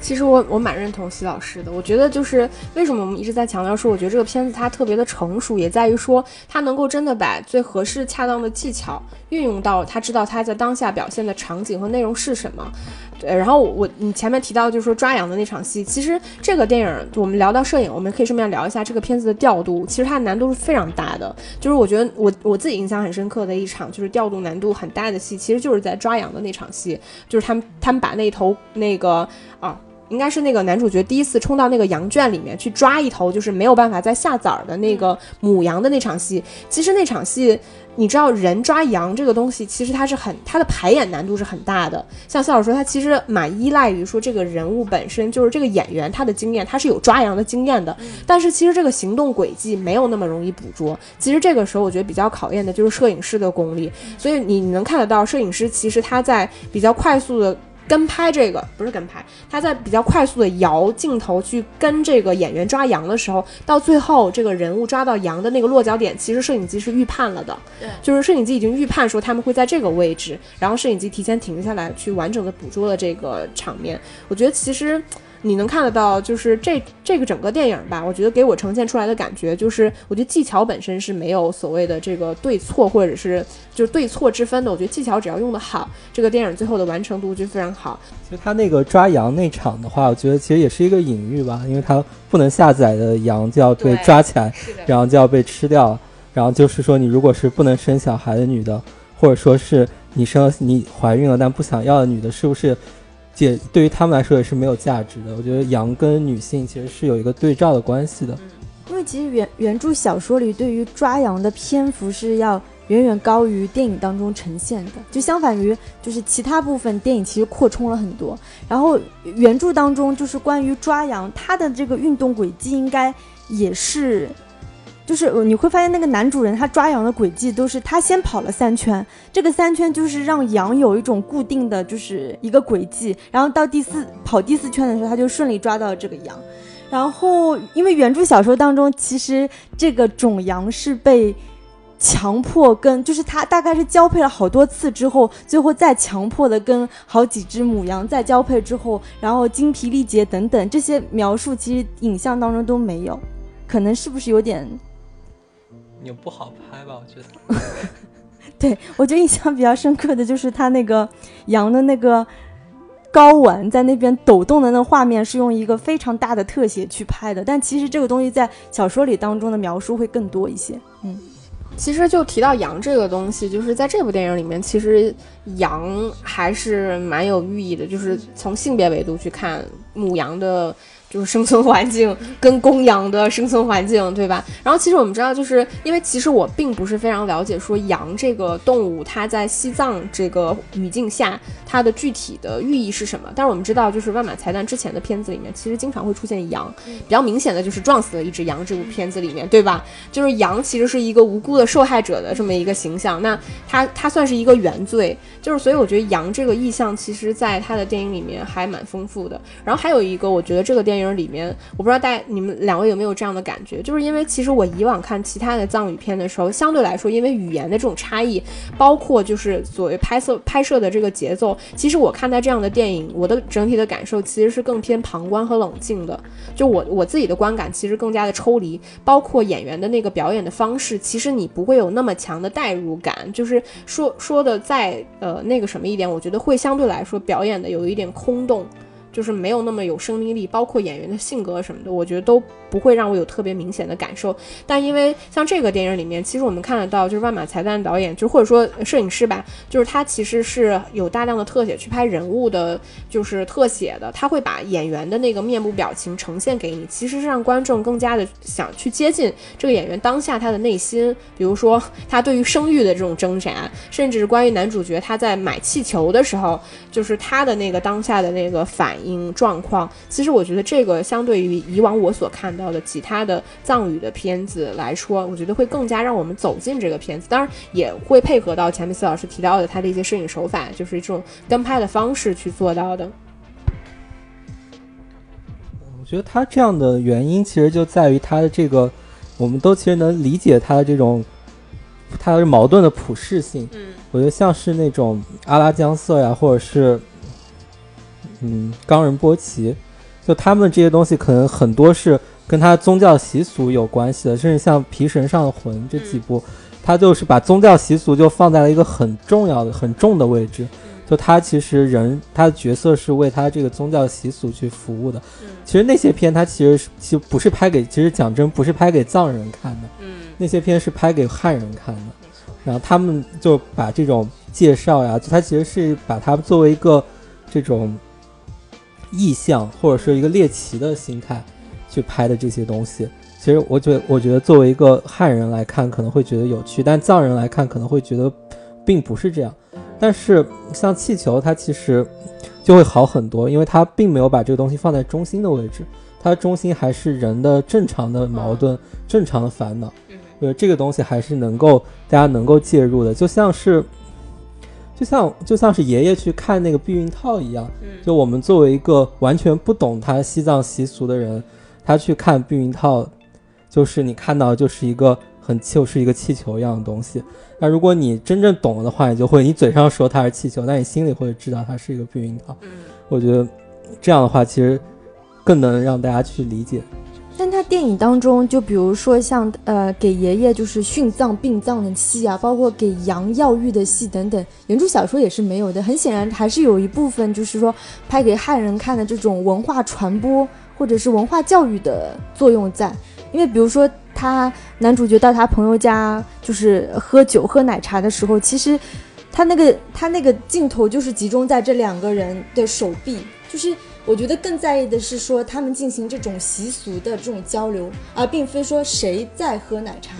其实我我蛮认同席老师的，我觉得就是为什么我们一直在强调说，我觉得这个片子它特别的成熟，也在于说它能够真的把最合适、恰当的技巧运用到他知道他在当下表现的场景和内容是什么。对，然后我你前面提到就是说抓羊的那场戏，其实这个电影我们聊到摄影，我们可以顺便聊一下这个片子的调度，其实它的难度是非常大的。就是我觉得我我自己印象很深刻的一场就是调度难度很大的戏，其实就是在抓羊的那场戏，就是他们他们把那头那个啊。应该是那个男主角第一次冲到那个羊圈里面去抓一头，就是没有办法再下崽儿的那个母羊的那场戏。其实那场戏，你知道人抓羊这个东西，其实它是很它的排演难度是很大的。像肖老师说，他其实蛮依赖于说这个人物本身就是这个演员他的经验，他是有抓羊的经验的。但是其实这个行动轨迹没有那么容易捕捉。其实这个时候我觉得比较考验的就是摄影师的功力。所以你你能看得到，摄影师其实他在比较快速的。跟拍这个不是跟拍，他在比较快速的摇镜头去跟这个演员抓羊的时候，到最后这个人物抓到羊的那个落脚点，其实摄影机是预判了的，对就是摄影机已经预判说他们会在这个位置，然后摄影机提前停下来去完整的捕捉了这个场面。我觉得其实。你能看得到，就是这这个整个电影吧，我觉得给我呈现出来的感觉就是，我觉得技巧本身是没有所谓的这个对错或者是就是对错之分的。我觉得技巧只要用得好，这个电影最后的完成度就非常好。其实他那个抓羊那场的话，我觉得其实也是一个隐喻吧，因为他不能下载的羊就要被抓起来，然后就要被吃掉。然后就是说，你如果是不能生小孩的女的，或者说是你生你怀孕了但不想要的女的，是不是也对于他们来说也是没有价值的？我觉得羊跟女性其实是有一个对照的关系的。因为其实原原著小说里对于抓羊的篇幅是要远远高于电影当中呈现的，就相反于就是其他部分电影其实扩充了很多。然后原著当中就是关于抓羊，它的这个运动轨迹应该也是就是你会发现那个男主人他抓羊的轨迹都是他先跑了三圈，这个三圈就是让羊有一种固定的就是一个轨迹，然后到第四跑第四圈的时候，他就顺利抓到了这个羊。然后因为原著小说当中，其实这个种羊是被强迫跟，就是他大概是交配了好多次之后，最后再强迫的跟好几只母羊再交配之后，然后精疲力竭等等这些描述，其实影像当中都没有，可能是不是有点？也不好拍吧，我觉得。对我觉得印象比较深刻的就是他那个羊的那个睾丸在那边抖动的那个画面，是用一个非常大的特写去拍的，但其实这个东西在小说里当中的描述会更多一些。嗯，其实就提到羊这个东西，就是在这部电影里面，其实羊还是蛮有寓意的，就是从性别维度去看母羊的。就是生存环境跟公羊的生存环境，对吧？然后其实我们知道，就是因为其实我并不是非常了解说羊这个动物它在西藏这个语境下它的具体的寓意是什么。但是我们知道，就是万马才旦之前的片子里面，其实经常会出现羊，比较明显的就是撞死了一只羊这部片子里面，对吧？就是羊其实是一个无辜的受害者的这么一个形象，那它它算是一个原罪，就是所以我觉得羊这个意象其实在他的电影里面还蛮丰富的。然后还有一个，我觉得这个电影。电影里面，我不知道大家你们两位有没有这样的感觉，就是因为其实我以往看其他的藏语片的时候，相对来说，因为语言的这种差异，包括就是所谓拍摄拍摄的这个节奏，其实我看待这样的电影，我的整体的感受其实是更偏旁观和冷静的。就我我自己的观感其实更加的抽离，包括演员的那个表演的方式，其实你不会有那么强的代入感。就是说说的再呃那个什么一点，我觉得会相对来说表演的有一点空洞。就是没有那么有生命力，包括演员的性格什么的，我觉得都不会让我有特别明显的感受。但因为像这个电影里面，其实我们看得到，就是万马才旦导演，就或者说摄影师吧，就是他其实是有大量的特写去拍人物的，就是特写的。他会把演员的那个面部表情呈现给你，其实是让观众更加的想去接近这个演员当下他的内心。比如说他对于生育的这种挣扎，甚至是关于男主角他在买气球的时候，就是他的那个当下的那个反。应状况，其实我觉得这个相对于以往我所看到的其他的藏语的片子来说，我觉得会更加让我们走进这个片子。当然，也会配合到前面四老师提到的他的一些摄影手法，就是这种跟拍的方式去做到的。我觉得他这样的原因，其实就在于他的这个，我们都其实能理解他的这种，他的矛盾的普适性。嗯，我觉得像是那种阿拉江色呀，或者是。嗯，冈仁波齐，就他们这些东西，可能很多是跟他宗教习俗有关系的，甚至像《皮神上的魂》这几部，他就是把宗教习俗就放在了一个很重要的、很重的位置。就他其实人，他的角色是为他这个宗教习俗去服务的。其实那些片，他其实是其实不是拍给，其实讲真不是拍给藏人看的。嗯，那些片是拍给汉人看的。然后他们就把这种介绍呀，就他其实是把它作为一个这种。意向或者是一个猎奇的心态去拍的这些东西，其实我觉得，我觉得作为一个汉人来看可能会觉得有趣，但藏人来看可能会觉得并不是这样。但是像气球，它其实就会好很多，因为它并没有把这个东西放在中心的位置，它中心还是人的正常的矛盾、正常的烦恼。呃，这个东西还是能够大家能够介入的，就像是。就像就像是爷爷去看那个避孕套一样，就我们作为一个完全不懂他西藏习俗的人，他去看避孕套，就是你看到就是一个很就是一个气球一样的东西。那如果你真正懂了的话，你就会你嘴上说它是气球，但你心里会知道它是一个避孕套。我觉得这样的话其实更能让大家去理解。但他电影当中，就比如说像呃给爷爷就是殉葬殡葬的戏啊，包括给羊药浴的戏等等，原著小说也是没有的。很显然还是有一部分就是说拍给汉人看的这种文化传播或者是文化教育的作用在。因为比如说他男主角到他朋友家就是喝酒喝奶茶的时候，其实他那个他那个镜头就是集中在这两个人的手臂，就是。我觉得更在意的是说他们进行这种习俗的这种交流，而并非说谁在喝奶茶。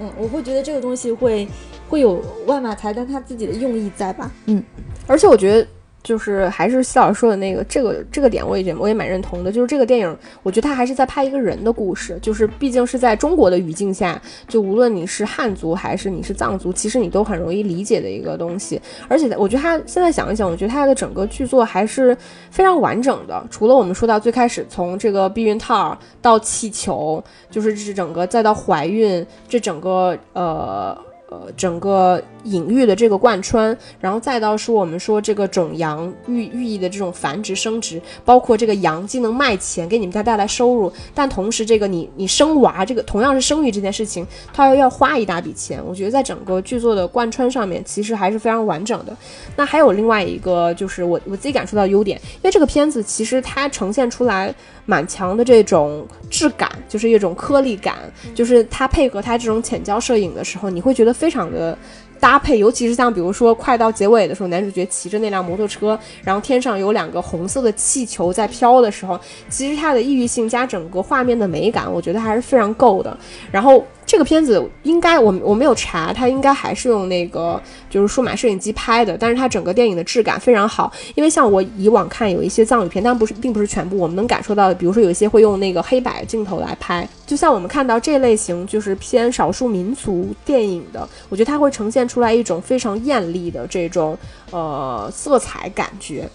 嗯，我会觉得这个东西会会有外码才但他自己的用意在吧？嗯，而且我觉得。就是还是西老师说的那个这个这个点，我也觉我也蛮认同的。就是这个电影，我觉得他还是在拍一个人的故事，就是毕竟是在中国的语境下，就无论你是汉族还是你是藏族，其实你都很容易理解的一个东西。而且我觉得他现在想一想，我觉得他的整个剧作还是非常完整的。除了我们说到最开始从这个避孕套到气球，就是这整个再到怀孕，这整个呃。呃，整个隐喻的这个贯穿，然后再到说我们说这个种羊寓寓意的这种繁殖生殖，包括这个羊既能卖钱给你们家带来收入，但同时这个你你生娃这个同样是生育这件事情，它又要花一大笔钱。我觉得在整个剧作的贯穿上面，其实还是非常完整的。那还有另外一个就是我我自己感受到优点，因为这个片子其实它呈现出来蛮强的这种质感，就是一种颗粒感，就是它配合它这种浅焦摄影的时候，你会觉得。非常的搭配，尤其是像比如说快到结尾的时候，男主角骑着那辆摩托车，然后天上有两个红色的气球在飘的时候，其实它的异域性加整个画面的美感，我觉得还是非常够的。然后。这个片子应该我我没有查，它应该还是用那个就是数码摄影机拍的，但是它整个电影的质感非常好。因为像我以往看有一些藏语片，但不是并不是全部，我们能感受到的，比如说有一些会用那个黑白镜头来拍，就像我们看到这类型就是偏少数民族电影的，我觉得它会呈现出来一种非常艳丽的这种呃色彩感觉。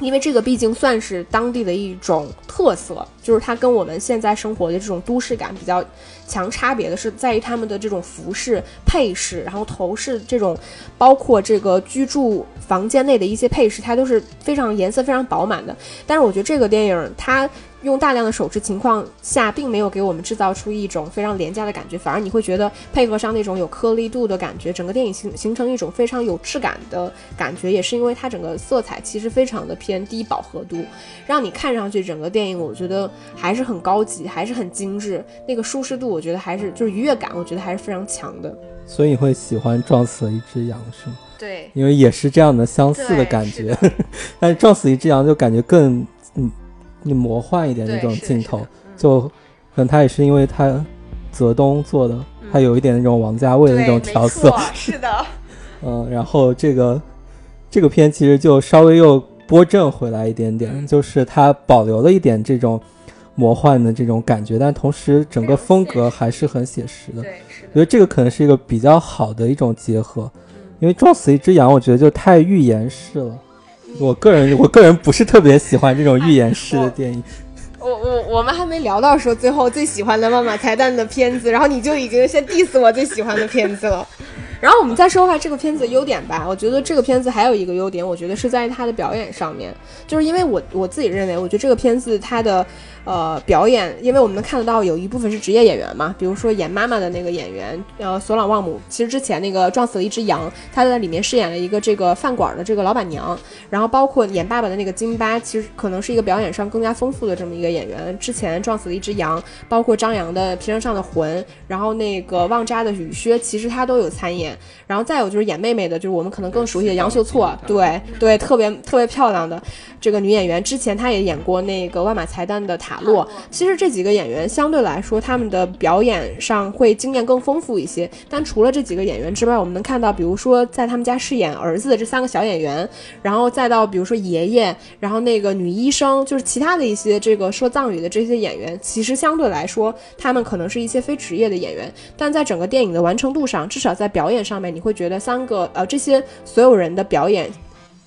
因为这个毕竟算是当地的一种特色，就是它跟我们现在生活的这种都市感比较强差别的是，在于他们的这种服饰配饰，然后头饰这种，包括这个居住房间内的一些配饰，它都是非常颜色非常饱满的。但是我觉得这个电影它。用大量的手持情况下，并没有给我们制造出一种非常廉价的感觉，反而你会觉得配合上那种有颗粒度的感觉，整个电影形形成一种非常有质感的感觉，也是因为它整个色彩其实非常的偏低饱和度，让你看上去整个电影我觉得还是很高级，还是很精致，那个舒适度我觉得还是就是愉悦感，我觉得还是非常强的。所以你会喜欢撞死了一只羊是吗？对，因为也是这样的相似的感觉，但是撞死一只羊就感觉更嗯。你魔幻一点那种镜头，就可能他也是因为他泽东做的，他有一点那种王家卫的那种调色，是的，嗯，然后这个这个片其实就稍微又拨正回来一点点，就是它保留了一点这种魔幻的这种感觉，但同时整个风格还是很写实的。对，我觉得这个可能是一个比较好的一种结合，因为撞死一只羊，我觉得就太预言式了。我个人，我个人不是特别喜欢这种预言式的电影。我我我们还没聊到说最后最喜欢的妈妈彩蛋的片子，然后你就已经先 diss 我最喜欢的片子了。然后我们再说下这个片子的优点吧。我觉得这个片子还有一个优点，我觉得是在它的表演上面，就是因为我我自己认为，我觉得这个片子它的。呃，表演，因为我们能看得到有一部分是职业演员嘛，比如说演妈妈的那个演员，呃，索朗旺姆，其实之前那个撞死了一只羊，他在里面饰演了一个这个饭馆的这个老板娘，然后包括演爸爸的那个金巴，其实可能是一个表演上更加丰富的这么一个演员。之前撞死了一只羊，包括张扬的皮绳上的魂，然后那个旺扎的雨靴，其实他都有参演。然后再有就是演妹妹的，就是我们可能更熟悉的杨秀措，对对，特别特别漂亮的这个女演员，之前她也演过那个万马财旦的塔。卡洛，其实这几个演员相对来说，他们的表演上会经验更丰富一些。但除了这几个演员之外，我们能看到，比如说在他们家饰演儿子的这三个小演员，然后再到比如说爷爷，然后那个女医生，就是其他的一些这个说藏语的这些演员，其实相对来说，他们可能是一些非职业的演员，但在整个电影的完成度上，至少在表演上面，你会觉得三个呃这些所有人的表演。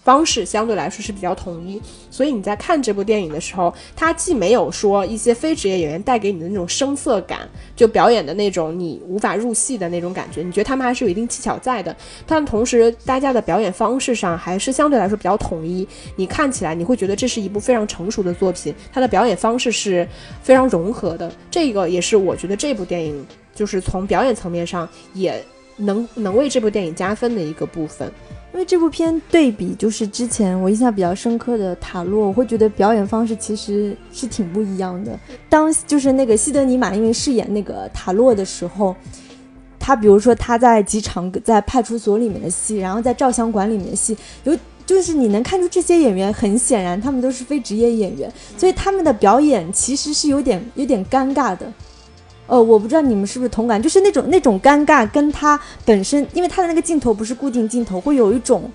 方式相对来说是比较统一，所以你在看这部电影的时候，它既没有说一些非职业演员带给你的那种生涩感，就表演的那种你无法入戏的那种感觉，你觉得他们还是有一定技巧在的。但同时，大家的表演方式上还是相对来说比较统一，你看起来你会觉得这是一部非常成熟的作品，它的表演方式是非常融合的。这个也是我觉得这部电影就是从表演层面上也能能为这部电影加分的一个部分。因为这部片对比就是之前我印象比较深刻的塔洛，我会觉得表演方式其实是挺不一样的。当就是那个西德尼马因为饰演那个塔洛的时候，他比如说他在机场在派出所里面的戏，然后在照相馆里面的戏，有就是你能看出这些演员很显然他们都是非职业演员，所以他们的表演其实是有点有点尴尬的。呃，我不知道你们是不是同感，就是那种那种尴尬，跟他本身，因为他的那个镜头不是固定镜头，会有一种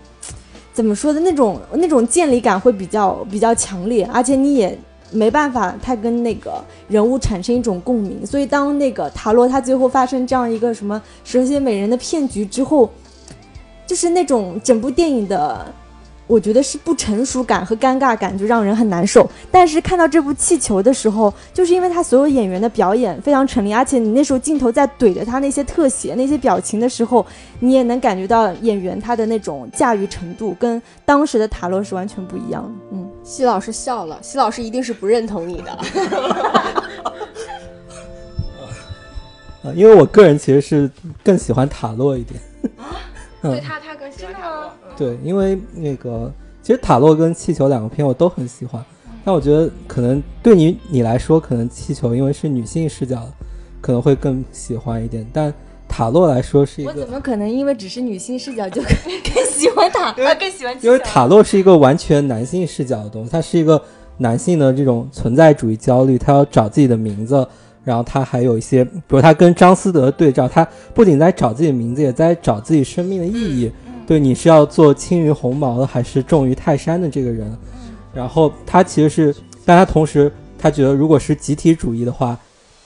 怎么说的那种那种建立感会比较比较强烈，而且你也没办法太跟那个人物产生一种共鸣。所以当那个塔罗他最后发生这样一个什么蛇蝎美人的骗局之后，就是那种整部电影的。我觉得是不成熟感和尴尬感就让人很难受。但是看到这部《气球》的时候，就是因为他所有演员的表演非常成立，而且你那时候镜头在怼着他那些特写、那些表情的时候，你也能感觉到演员他的那种驾驭程度跟当时的塔洛是完全不一样的。嗯，西老师笑了，西老师一定是不认同你的。啊，因为我个人其实是更喜欢塔洛一点。对他，他更喜欢塔洛。对，因为那个其实塔洛跟气球两个片我都很喜欢，但我觉得可能对你你来说，可能气球因为是女性视角，可能会更喜欢一点。但塔洛来说是一个，我怎么可能因为只是女性视角就 更喜欢塔，更喜欢？因为塔洛是一个完全男性视角的东西，它是一个男性的这种存在主义焦虑，他要找自己的名字，然后他还有一些，比如他跟张思德对照，他不仅在找自己的名字，也在找自己生命的意义。对，你是要做轻于鸿毛的，还是重于泰山的这个人？然后他其实是，但他同时他觉得，如果是集体主义的话，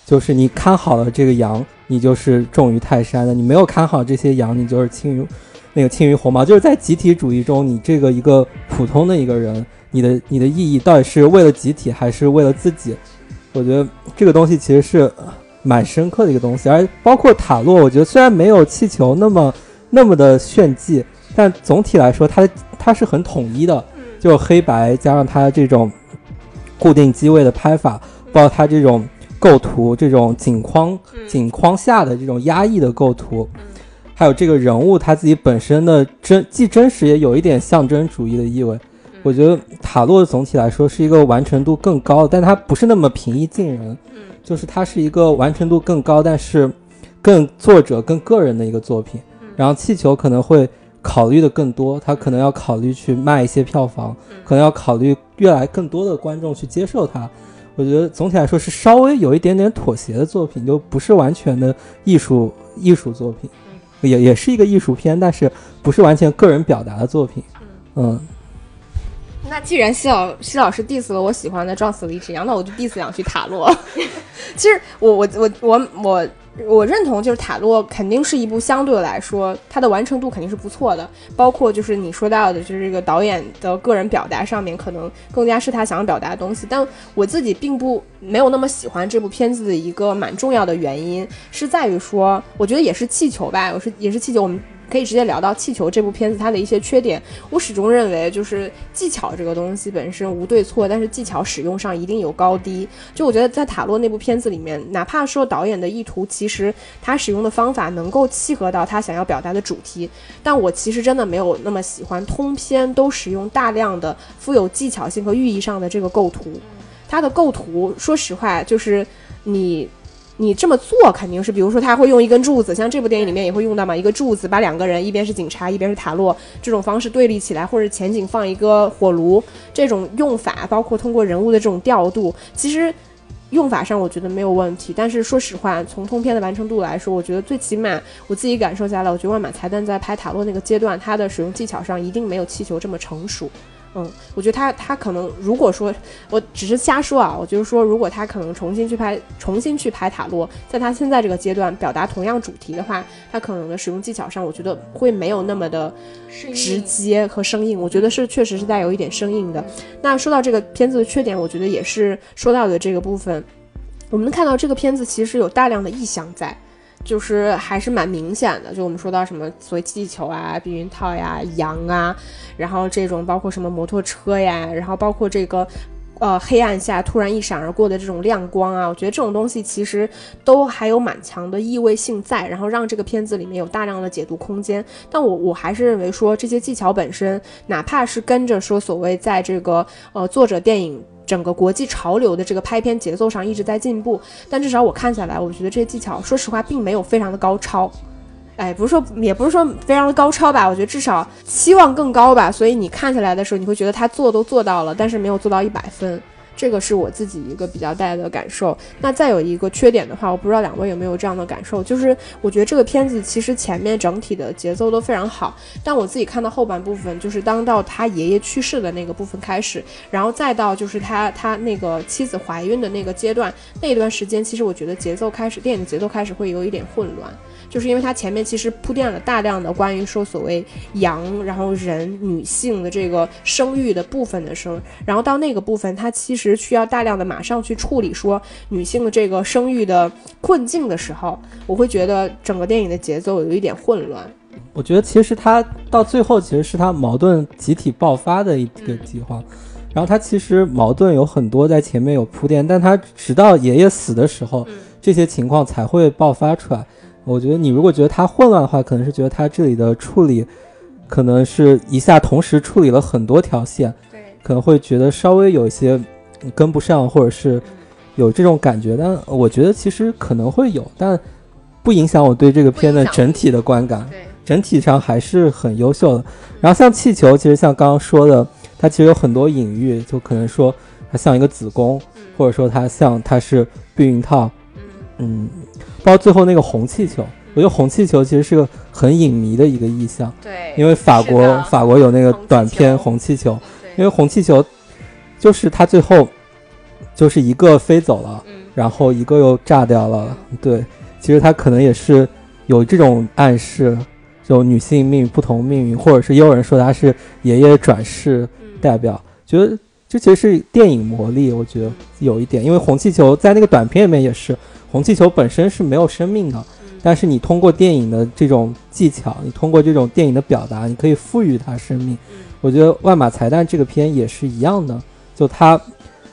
就是你看好了这个羊，你就是重于泰山的；你没有看好这些羊，你就是轻于那个轻于鸿毛。就是在集体主义中，你这个一个普通的一个人，你的你的意义到底是为了集体还是为了自己？我觉得这个东西其实是蛮深刻的一个东西，而包括塔洛，我觉得虽然没有气球那么。那么的炫技，但总体来说，它它是很统一的，就黑白加上它这种固定机位的拍法，包括它这种构图，这种景框景框下的这种压抑的构图，还有这个人物他自己本身的真既真实也有一点象征主义的意味。我觉得塔洛总体来说是一个完成度更高，但它不是那么平易近人，就是它是一个完成度更高，但是更作者更个人的一个作品。然后气球可能会考虑的更多，他可能要考虑去卖一些票房，可能要考虑越来更多的观众去接受它。我觉得总体来说是稍微有一点点妥协的作品，就不是完全的艺术艺术作品，也也是一个艺术片，但是不是完全个人表达的作品。嗯。那既然西老西老师 diss 了我喜欢的撞死了一只羊，那我就 diss 两句塔洛。其实我我我我我。我认同，就是塔洛肯定是一部相对来说它的完成度肯定是不错的，包括就是你说到的，就是这个导演的个人表达上面，可能更加是他想要表达的东西。但我自己并不没有那么喜欢这部片子的一个蛮重要的原因，是在于说，我觉得也是气球吧，我是也是气球，我们。可以直接聊到《气球》这部片子它的一些缺点。我始终认为，就是技巧这个东西本身无对错，但是技巧使用上一定有高低。就我觉得在塔洛那部片子里面，哪怕说导演的意图其实他使用的方法能够契合到他想要表达的主题，但我其实真的没有那么喜欢通篇都使用大量的富有技巧性和寓意上的这个构图。它的构图，说实话，就是你。你这么做肯定是，比如说他会用一根柱子，像这部电影里面也会用到嘛，一个柱子把两个人一边是警察，一边是塔洛这种方式对立起来，或者前景放一个火炉，这种用法，包括通过人物的这种调度，其实用法上我觉得没有问题。但是说实话，从通篇的完成度来说，我觉得最起码我自己感受下来，我觉得万马才旦在拍塔洛那个阶段，它的使用技巧上一定没有气球这么成熟。嗯，我觉得他他可能，如果说我只是瞎说啊，我就是说，如果他可能重新去拍，重新去拍塔罗，在他现在这个阶段表达同样主题的话，他可能的使用技巧上，我觉得会没有那么的直接和生硬。我觉得是确实是带有一点生硬的。那说到这个片子的缺点，我觉得也是说到的这个部分，我们能看到这个片子其实有大量的意象在。就是还是蛮明显的，就我们说到什么所谓气球啊、避孕套呀、羊啊，然后这种包括什么摩托车呀，然后包括这个，呃，黑暗下突然一闪而过的这种亮光啊，我觉得这种东西其实都还有蛮强的意味性在，然后让这个片子里面有大量的解读空间。但我我还是认为说这些技巧本身，哪怕是跟着说所谓在这个呃作者电影。整个国际潮流的这个拍片节奏上一直在进步，但至少我看下来，我觉得这些技巧，说实话，并没有非常的高超。哎，不是说，也不是说非常的高超吧，我觉得至少期望更高吧。所以你看下来的时候，你会觉得他做都做到了，但是没有做到一百分。这个是我自己一个比较大的感受。那再有一个缺点的话，我不知道两位有没有这样的感受，就是我觉得这个片子其实前面整体的节奏都非常好，但我自己看到后半部分，就是当到他爷爷去世的那个部分开始，然后再到就是他他那个妻子怀孕的那个阶段，那一段时间其实我觉得节奏开始，电影节奏开始会有一点混乱。就是因为它前面其实铺垫了大量的关于说所谓羊，然后人女性的这个生育的部分的时候，然后到那个部分，它其实需要大量的马上去处理说女性的这个生育的困境的时候，我会觉得整个电影的节奏有一点混乱。我觉得其实他到最后其实是他矛盾集体爆发的一个计划，然后他其实矛盾有很多在前面有铺垫，但他直到爷爷死的时候，这些情况才会爆发出来。我觉得你如果觉得它混乱的话，可能是觉得它这里的处理，可能是一下同时处理了很多条线，对，可能会觉得稍微有一些跟不上，或者是有这种感觉。但我觉得其实可能会有，但不影响我对这个片的整体的观感，对，整体上还是很优秀的。然后像气球，其实像刚刚说的，它其实有很多隐喻，就可能说它像一个子宫，或者说它像它是避孕套，嗯。包括最后那个红气球，我觉得红气球其实是个很影迷的一个意象。对，因为法国法国有那个短片红气球，因为红气球就是它最后就是一个飞走了，然后一个又炸掉了。对，其实它可能也是有这种暗示，就女性命运不同命运，或者是也有人说它是爷爷转世代表，觉得这其实是电影魔力。我觉得有一点，因为红气球在那个短片里面也是。红气球本身是没有生命的，但是你通过电影的这种技巧，你通过这种电影的表达，你可以赋予它生命。我觉得《万马才旦》这个片也是一样的，就它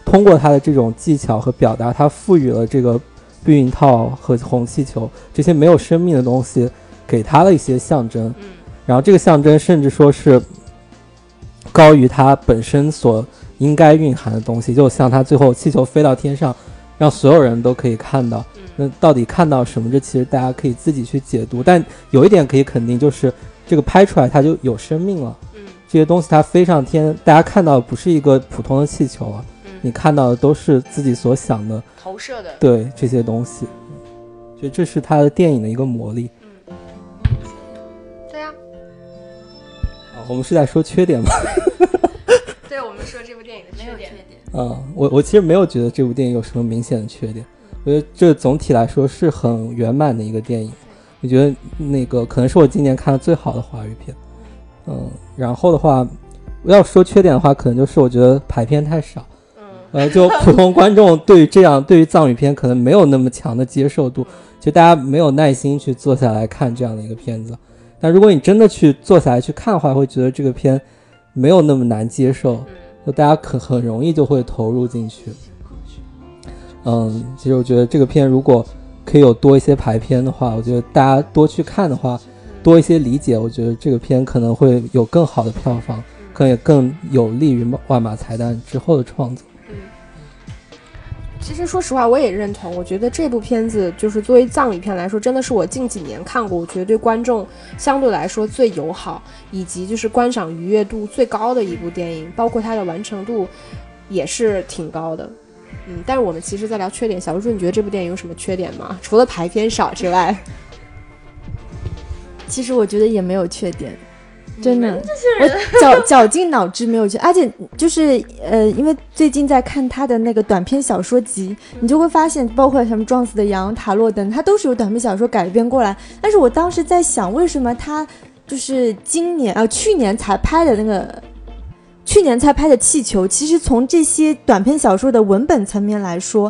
通过它的这种技巧和表达，它赋予了这个避孕套和红气球这些没有生命的东西，给它了一些象征。然后这个象征甚至说是高于它本身所应该蕴含的东西，就像它最后气球飞到天上。让所有人都可以看到，那到底看到什么？这其实大家可以自己去解读。但有一点可以肯定，就是这个拍出来它就有生命了。嗯，这些东西它飞上天，大家看到不是一个普通的气球啊，你看到的都是自己所想的投射的。对这些东西，所以这是它的电影的一个魔力。嗯，对呀。我们是在说缺点吗？对，我们说这部电影的缺点。嗯，我我其实没有觉得这部电影有什么明显的缺点，我觉得这总体来说是很圆满的一个电影。我觉得那个可能是我今年看的最好的华语片。嗯，然后的话，要说缺点的话，可能就是我觉得排片太少。嗯，呃，就普通观众对于这样对于藏语片可能没有那么强的接受度，就大家没有耐心去坐下来看这样的一个片子。但如果你真的去坐下来去看的话，会觉得这个片没有那么难接受。就大家可很容易就会投入进去，嗯，其实我觉得这个片如果可以有多一些排片的话，我觉得大家多去看的话，多一些理解，我觉得这个片可能会有更好的票房，可能也更有利于万马彩蛋之后的创作。其实说实话，我也认同。我觉得这部片子就是作为藏语片来说，真的是我近几年看过，我觉得对观众相对来说最友好，以及就是观赏愉悦度最高的一部电影，包括它的完成度也是挺高的。嗯，但是我们其实在聊缺点，小猪，你觉得这部电影有什么缺点吗？除了排片少之外，其实我觉得也没有缺点。真的，我绞绞尽脑汁没有去，而且就是呃，因为最近在看他的那个短篇小说集，你就会发现，包括什么撞死的羊、塔洛等，他都是由短篇小说改编过来。但是我当时在想，为什么他就是今年啊，去年才拍的那个，去年才拍的气球，其实从这些短篇小说的文本层面来说，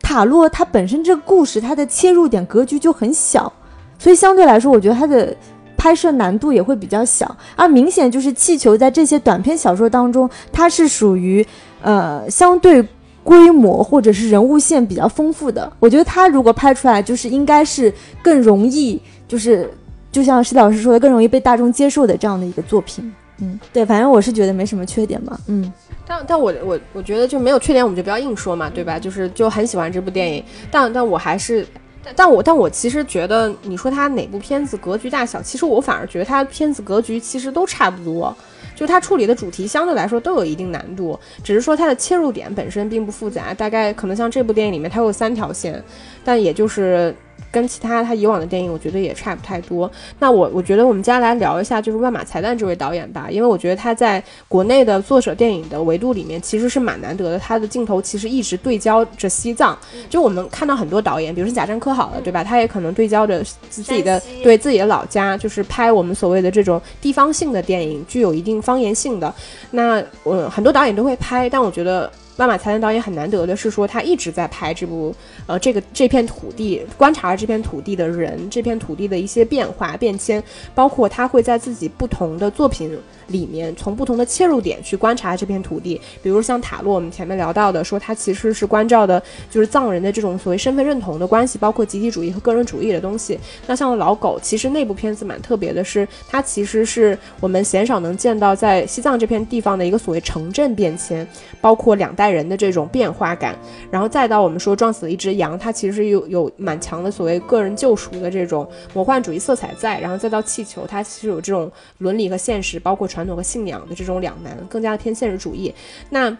塔洛它本身这个故事它的切入点格局就很小，所以相对来说，我觉得它的。拍摄难度也会比较小，而明显就是气球在这些短篇小说当中，它是属于呃相对规模或者是人物线比较丰富的。我觉得它如果拍出来，就是应该是更容易，就是就像施老师说的，更容易被大众接受的这样的一个作品。嗯，对，反正我是觉得没什么缺点嘛。嗯，但但我我我觉得就没有缺点，我们就不要硬说嘛，对吧？就是就很喜欢这部电影，但但我还是。但我但我其实觉得，你说他哪部片子格局大小，其实我反而觉得他片子格局其实都差不多。就他处理的主题相对来说都有一定难度，只是说它的切入点本身并不复杂，大概可能像这部电影里面它有三条线，但也就是。跟其他他以往的电影，我觉得也差不太多。那我我觉得我们接下来聊一下，就是万马才旦这位导演吧，因为我觉得他在国内的作者电影的维度里面，其实是蛮难得的。他的镜头其实一直对焦着西藏，就我们看到很多导演，比如说贾樟柯好了，对吧？他也可能对焦着自己的对自己的老家，就是拍我们所谓的这种地方性的电影，具有一定方言性的。那嗯，很多导演都会拍，但我觉得。万马才旦导演很难得的是说，他一直在拍这部，呃，这个这片土地，观察这片土地的人，这片土地的一些变化变迁，包括他会在自己不同的作品里面，从不同的切入点去观察这片土地。比如像塔洛，我们前面聊到的，说他其实是关照的，就是藏人的这种所谓身份认同的关系，包括集体主义和个人主义的东西。那像老狗，其实那部片子蛮特别的是，它其实是我们鲜少能见到在西藏这片地方的一个所谓城镇变迁，包括两代人的这种变化感，然后再到我们说撞死了一只羊，它其实有有蛮强的所谓个人救赎的这种魔幻主义色彩在，然后再到气球，它其实有这种伦理和现实，包括传统和信仰的这种两难，更加的偏现实主义。那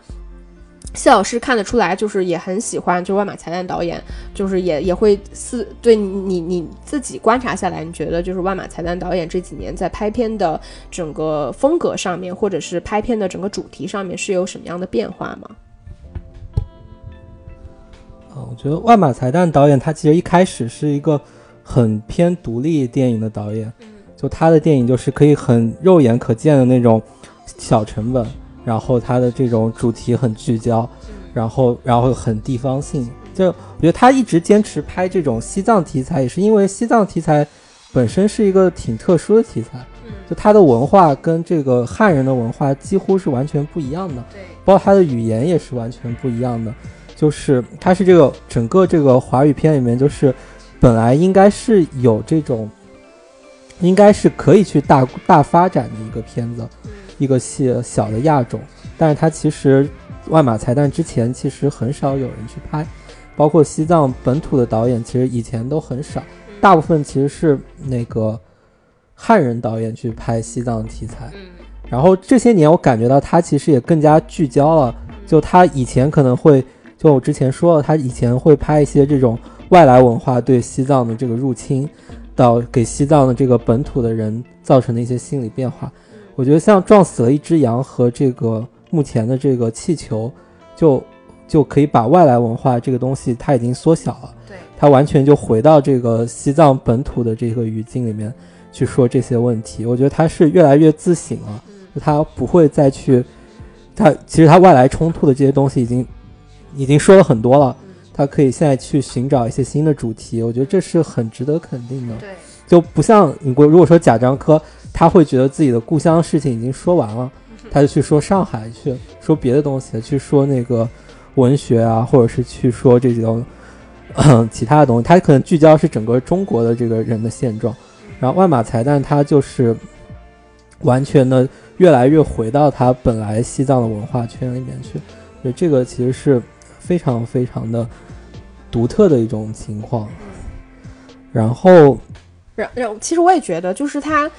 谢老师看得出来，就是也很喜欢，就万马才旦导演，就是也也会思对你你你自己观察下来，你觉得就是万马才旦导演这几年在拍片的整个风格上面，或者是拍片的整个主题上面是有什么样的变化吗？啊，我觉得万马才旦导演他其实一开始是一个很偏独立电影的导演，就他的电影就是可以很肉眼可见的那种小成本，然后他的这种主题很聚焦，然后然后很地方性。就我觉得他一直坚持拍这种西藏题材，也是因为西藏题材本身是一个挺特殊的题材，就它的文化跟这个汉人的文化几乎是完全不一样的，对，包括它的语言也是完全不一样的。就是它是这个整个这个华语片里面，就是本来应该是有这种，应该是可以去大大发展的一个片子，一个戏小的亚种，但是它其实万马才旦之前其实很少有人去拍，包括西藏本土的导演其实以前都很少，大部分其实是那个汉人导演去拍西藏题材，然后这些年我感觉到他其实也更加聚焦了，就他以前可能会。就我之前说了，他以前会拍一些这种外来文化对西藏的这个入侵，到给西藏的这个本土的人造成的一些心理变化。我觉得像撞死了一只羊和这个目前的这个气球，就就可以把外来文化这个东西它已经缩小了，对，它完全就回到这个西藏本土的这个语境里面去说这些问题。我觉得他是越来越自省了，他不会再去，他其实他外来冲突的这些东西已经。已经说了很多了，他可以现在去寻找一些新的主题，我觉得这是很值得肯定的。对，就不像你如果说贾樟柯，他会觉得自己的故乡事情已经说完了，他就去说上海，去说别的东西，去说那个文学啊，或者是去说这种 其他的东西，他可能聚焦是整个中国的这个人的现状。然后万马才旦他就是完全的越来越回到他本来西藏的文化圈里面去，所以这个其实是。非常非常的独特的一种情况，然后，然然，其实我也觉得，就是他，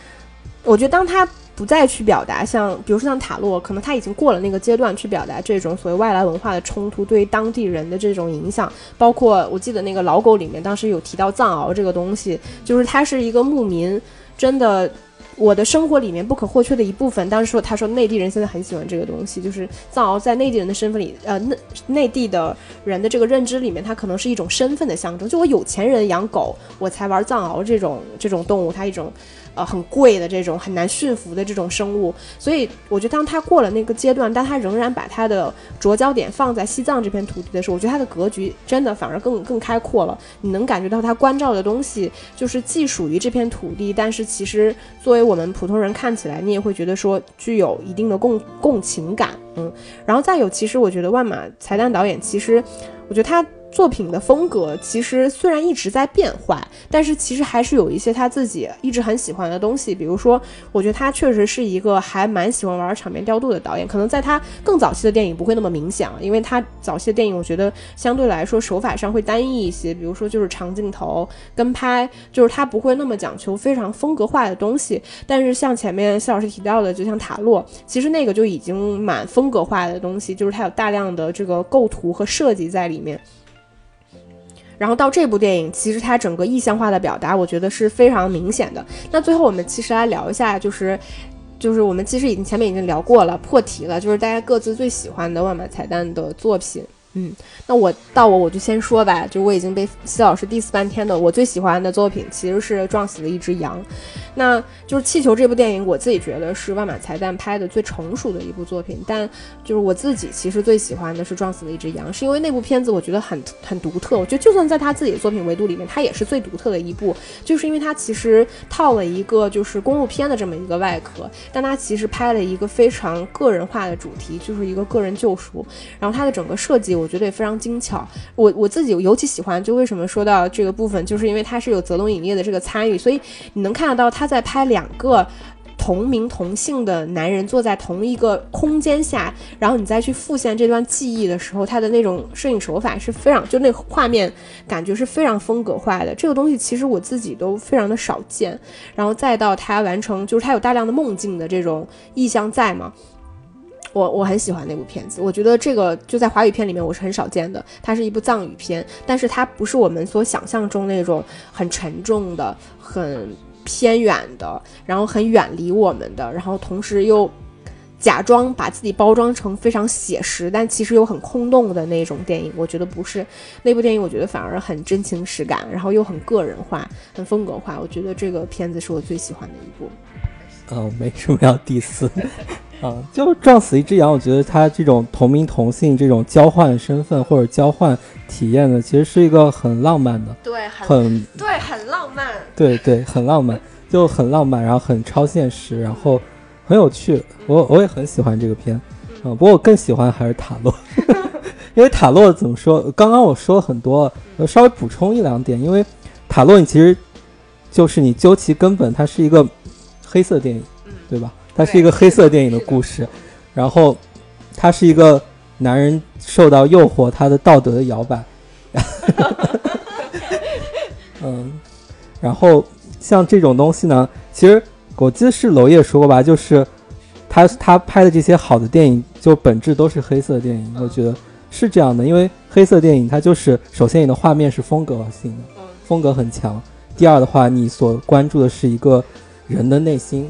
我觉得当他不再去表达，像比如说像塔洛，可能他已经过了那个阶段去表达这种所谓外来文化的冲突对于当地人的这种影响，包括我记得那个老狗里面当时有提到藏獒这个东西，就是它是一个牧民，真的。我的生活里面不可或缺的一部分。当时说，他说内地人现在很喜欢这个东西，就是藏獒在内地人的身份里，呃，内内地的人的这个认知里面，它可能是一种身份的象征。就我有钱人养狗，我才玩藏獒这种这种动物，它一种。呃，很贵的这种很难驯服的这种生物，所以我觉得当他过了那个阶段，但他仍然把他的着焦点放在西藏这片土地的时候，我觉得他的格局真的反而更更开阔了。你能感觉到他关照的东西，就是既属于这片土地，但是其实作为我们普通人看起来，你也会觉得说具有一定的共共情感，嗯。然后再有，其实我觉得万马才旦导演，其实我觉得他。作品的风格其实虽然一直在变化，但是其实还是有一些他自己一直很喜欢的东西。比如说，我觉得他确实是一个还蛮喜欢玩场面调度的导演。可能在他更早期的电影不会那么明显，因为他早期的电影我觉得相对来说手法上会单一一些。比如说就是长镜头跟拍，就是他不会那么讲求非常风格化的东西。但是像前面谢老师提到的，就像塔洛，其实那个就已经蛮风格化的东西，就是它有大量的这个构图和设计在里面。然后到这部电影，其实它整个意象化的表达，我觉得是非常明显的。那最后我们其实来聊一下，就是就是我们其实已经前面已经聊过了，破题了，就是大家各自最喜欢的万马彩蛋的作品。嗯，那我到我我就先说吧，就我已经被西老师 diss 半天的，我最喜欢的作品其实是《撞死了一只羊》，那就是《气球》这部电影，我自己觉得是万马才旦拍的最成熟的一部作品，但就是我自己其实最喜欢的是《撞死了一只羊》，是因为那部片子我觉得很很独特，我觉得就算在他自己的作品维度里面，它也是最独特的一部，就是因为它其实套了一个就是公路片的这么一个外壳，但它其实拍了一个非常个人化的主题，就是一个个人救赎，然后它的整个设计我。我觉得也非常精巧，我我自己尤其喜欢。就为什么说到这个部分，就是因为它是有泽龙影业的这个参与，所以你能看得到他在拍两个同名同姓的男人坐在同一个空间下，然后你再去复现这段记忆的时候，他的那种摄影手法是非常，就那画面感觉是非常风格化的。这个东西其实我自己都非常的少见。然后再到他完成，就是他有大量的梦境的这种意象在嘛。我我很喜欢那部片子，我觉得这个就在华语片里面我是很少见的。它是一部藏语片，但是它不是我们所想象中那种很沉重的、很偏远的，然后很远离我们的，然后同时又假装把自己包装成非常写实，但其实又很空洞的那种电影。我觉得不是那部电影，我觉得反而很真情实感，然后又很个人化、很风格化。我觉得这个片子是我最喜欢的一部。嗯，没什么要 第四四。啊，就撞死一只羊，我觉得它这种同名同姓这种交换身份或者交换体验的，其实是一个很浪漫的，对，很对，很浪漫，对对，很浪漫，就很浪漫，然后很超现实，然后很有趣，我我也很喜欢这个片，啊，不过我更喜欢还是塔洛，因为塔洛怎么说？刚刚我说了很多，我稍微补充一两点，因为塔洛你其实就是你究其根本，它是一个黑色电影，对吧？它是一个黑色电影的故事，然后，它是一个男人受到诱惑，他的道德的摇摆，嗯，然后像这种东西呢，其实我记得是娄烨说过吧，就是他他拍的这些好的电影，就本质都是黑色电影，我觉得是这样的，因为黑色电影它就是首先你的画面是风格性的，风格很强，第二的话你所关注的是一个人的内心。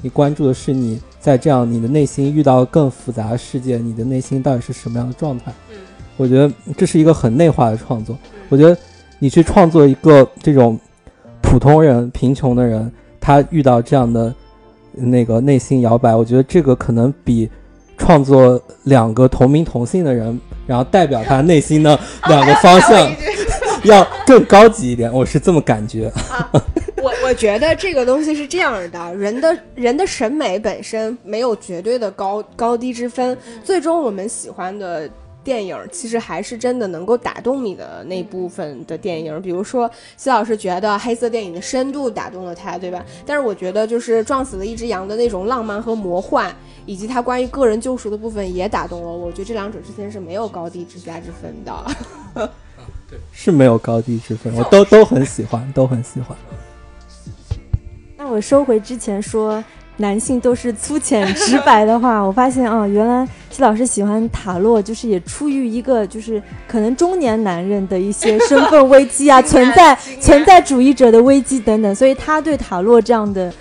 你关注的是你在这样你的内心遇到更复杂的世界，你的内心到底是什么样的状态？嗯，我觉得这是一个很内化的创作。我觉得你去创作一个这种普通人、贫穷的人，他遇到这样的那个内心摇摆，我觉得这个可能比创作两个同名同姓的人，然后代表他内心的 两个方向，要更高级一点。我是这么感觉。我 我觉得这个东西是这样的，人的人的审美本身没有绝对的高高低之分，最终我们喜欢的电影其实还是真的能够打动你的那部分的电影。比如说，谢老师觉得黑色电影的深度打动了他，对吧？但是我觉得就是撞死了一只羊的那种浪漫和魔幻，以及他关于个人救赎的部分也打动了我。我觉得这两者之间是没有高低之下之分的。对，是没有高低之分，我都都很喜欢，都很喜欢。那我收回之前说男性都是粗浅直白的话，我发现啊，原来季老师喜欢塔洛，就是也出于一个就是可能中年男人的一些身份危机 啊，存在存在主义者的危机等等，所以他对塔洛这样的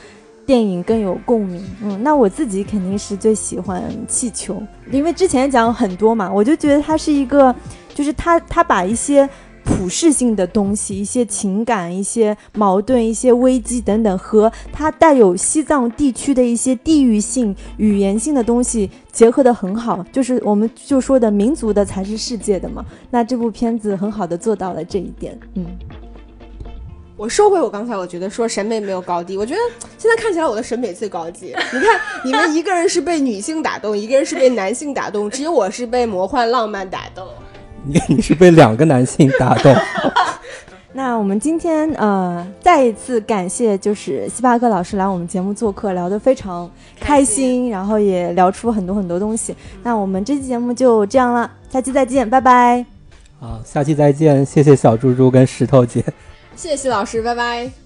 电影更有共鸣。嗯，那我自己肯定是最喜欢气球，因为之前讲很多嘛，我就觉得他是一个，就是他他把一些。普世性的东西，一些情感、一些矛盾、一些危机等等，和它带有西藏地区的一些地域性、语言性的东西结合的很好，就是我们就说的民族的才是世界的嘛。那这部片子很好的做到了这一点。嗯，我收回我刚才我觉得说审美没有高低，我觉得现在看起来我的审美最高级。你看，你们一个人是被女性打动，一个人是被男性打动，只有我是被魔幻浪漫打动。你 你是被两个男性打动。那我们今天呃再一次感谢就是希巴克老师来我们节目做客，聊得非常开心，然后也聊出很多很多东西。那我们这期节目就这样了，下期再见，拜拜。好，下期再见，谢谢小猪猪跟石头姐。谢谢老师，拜拜。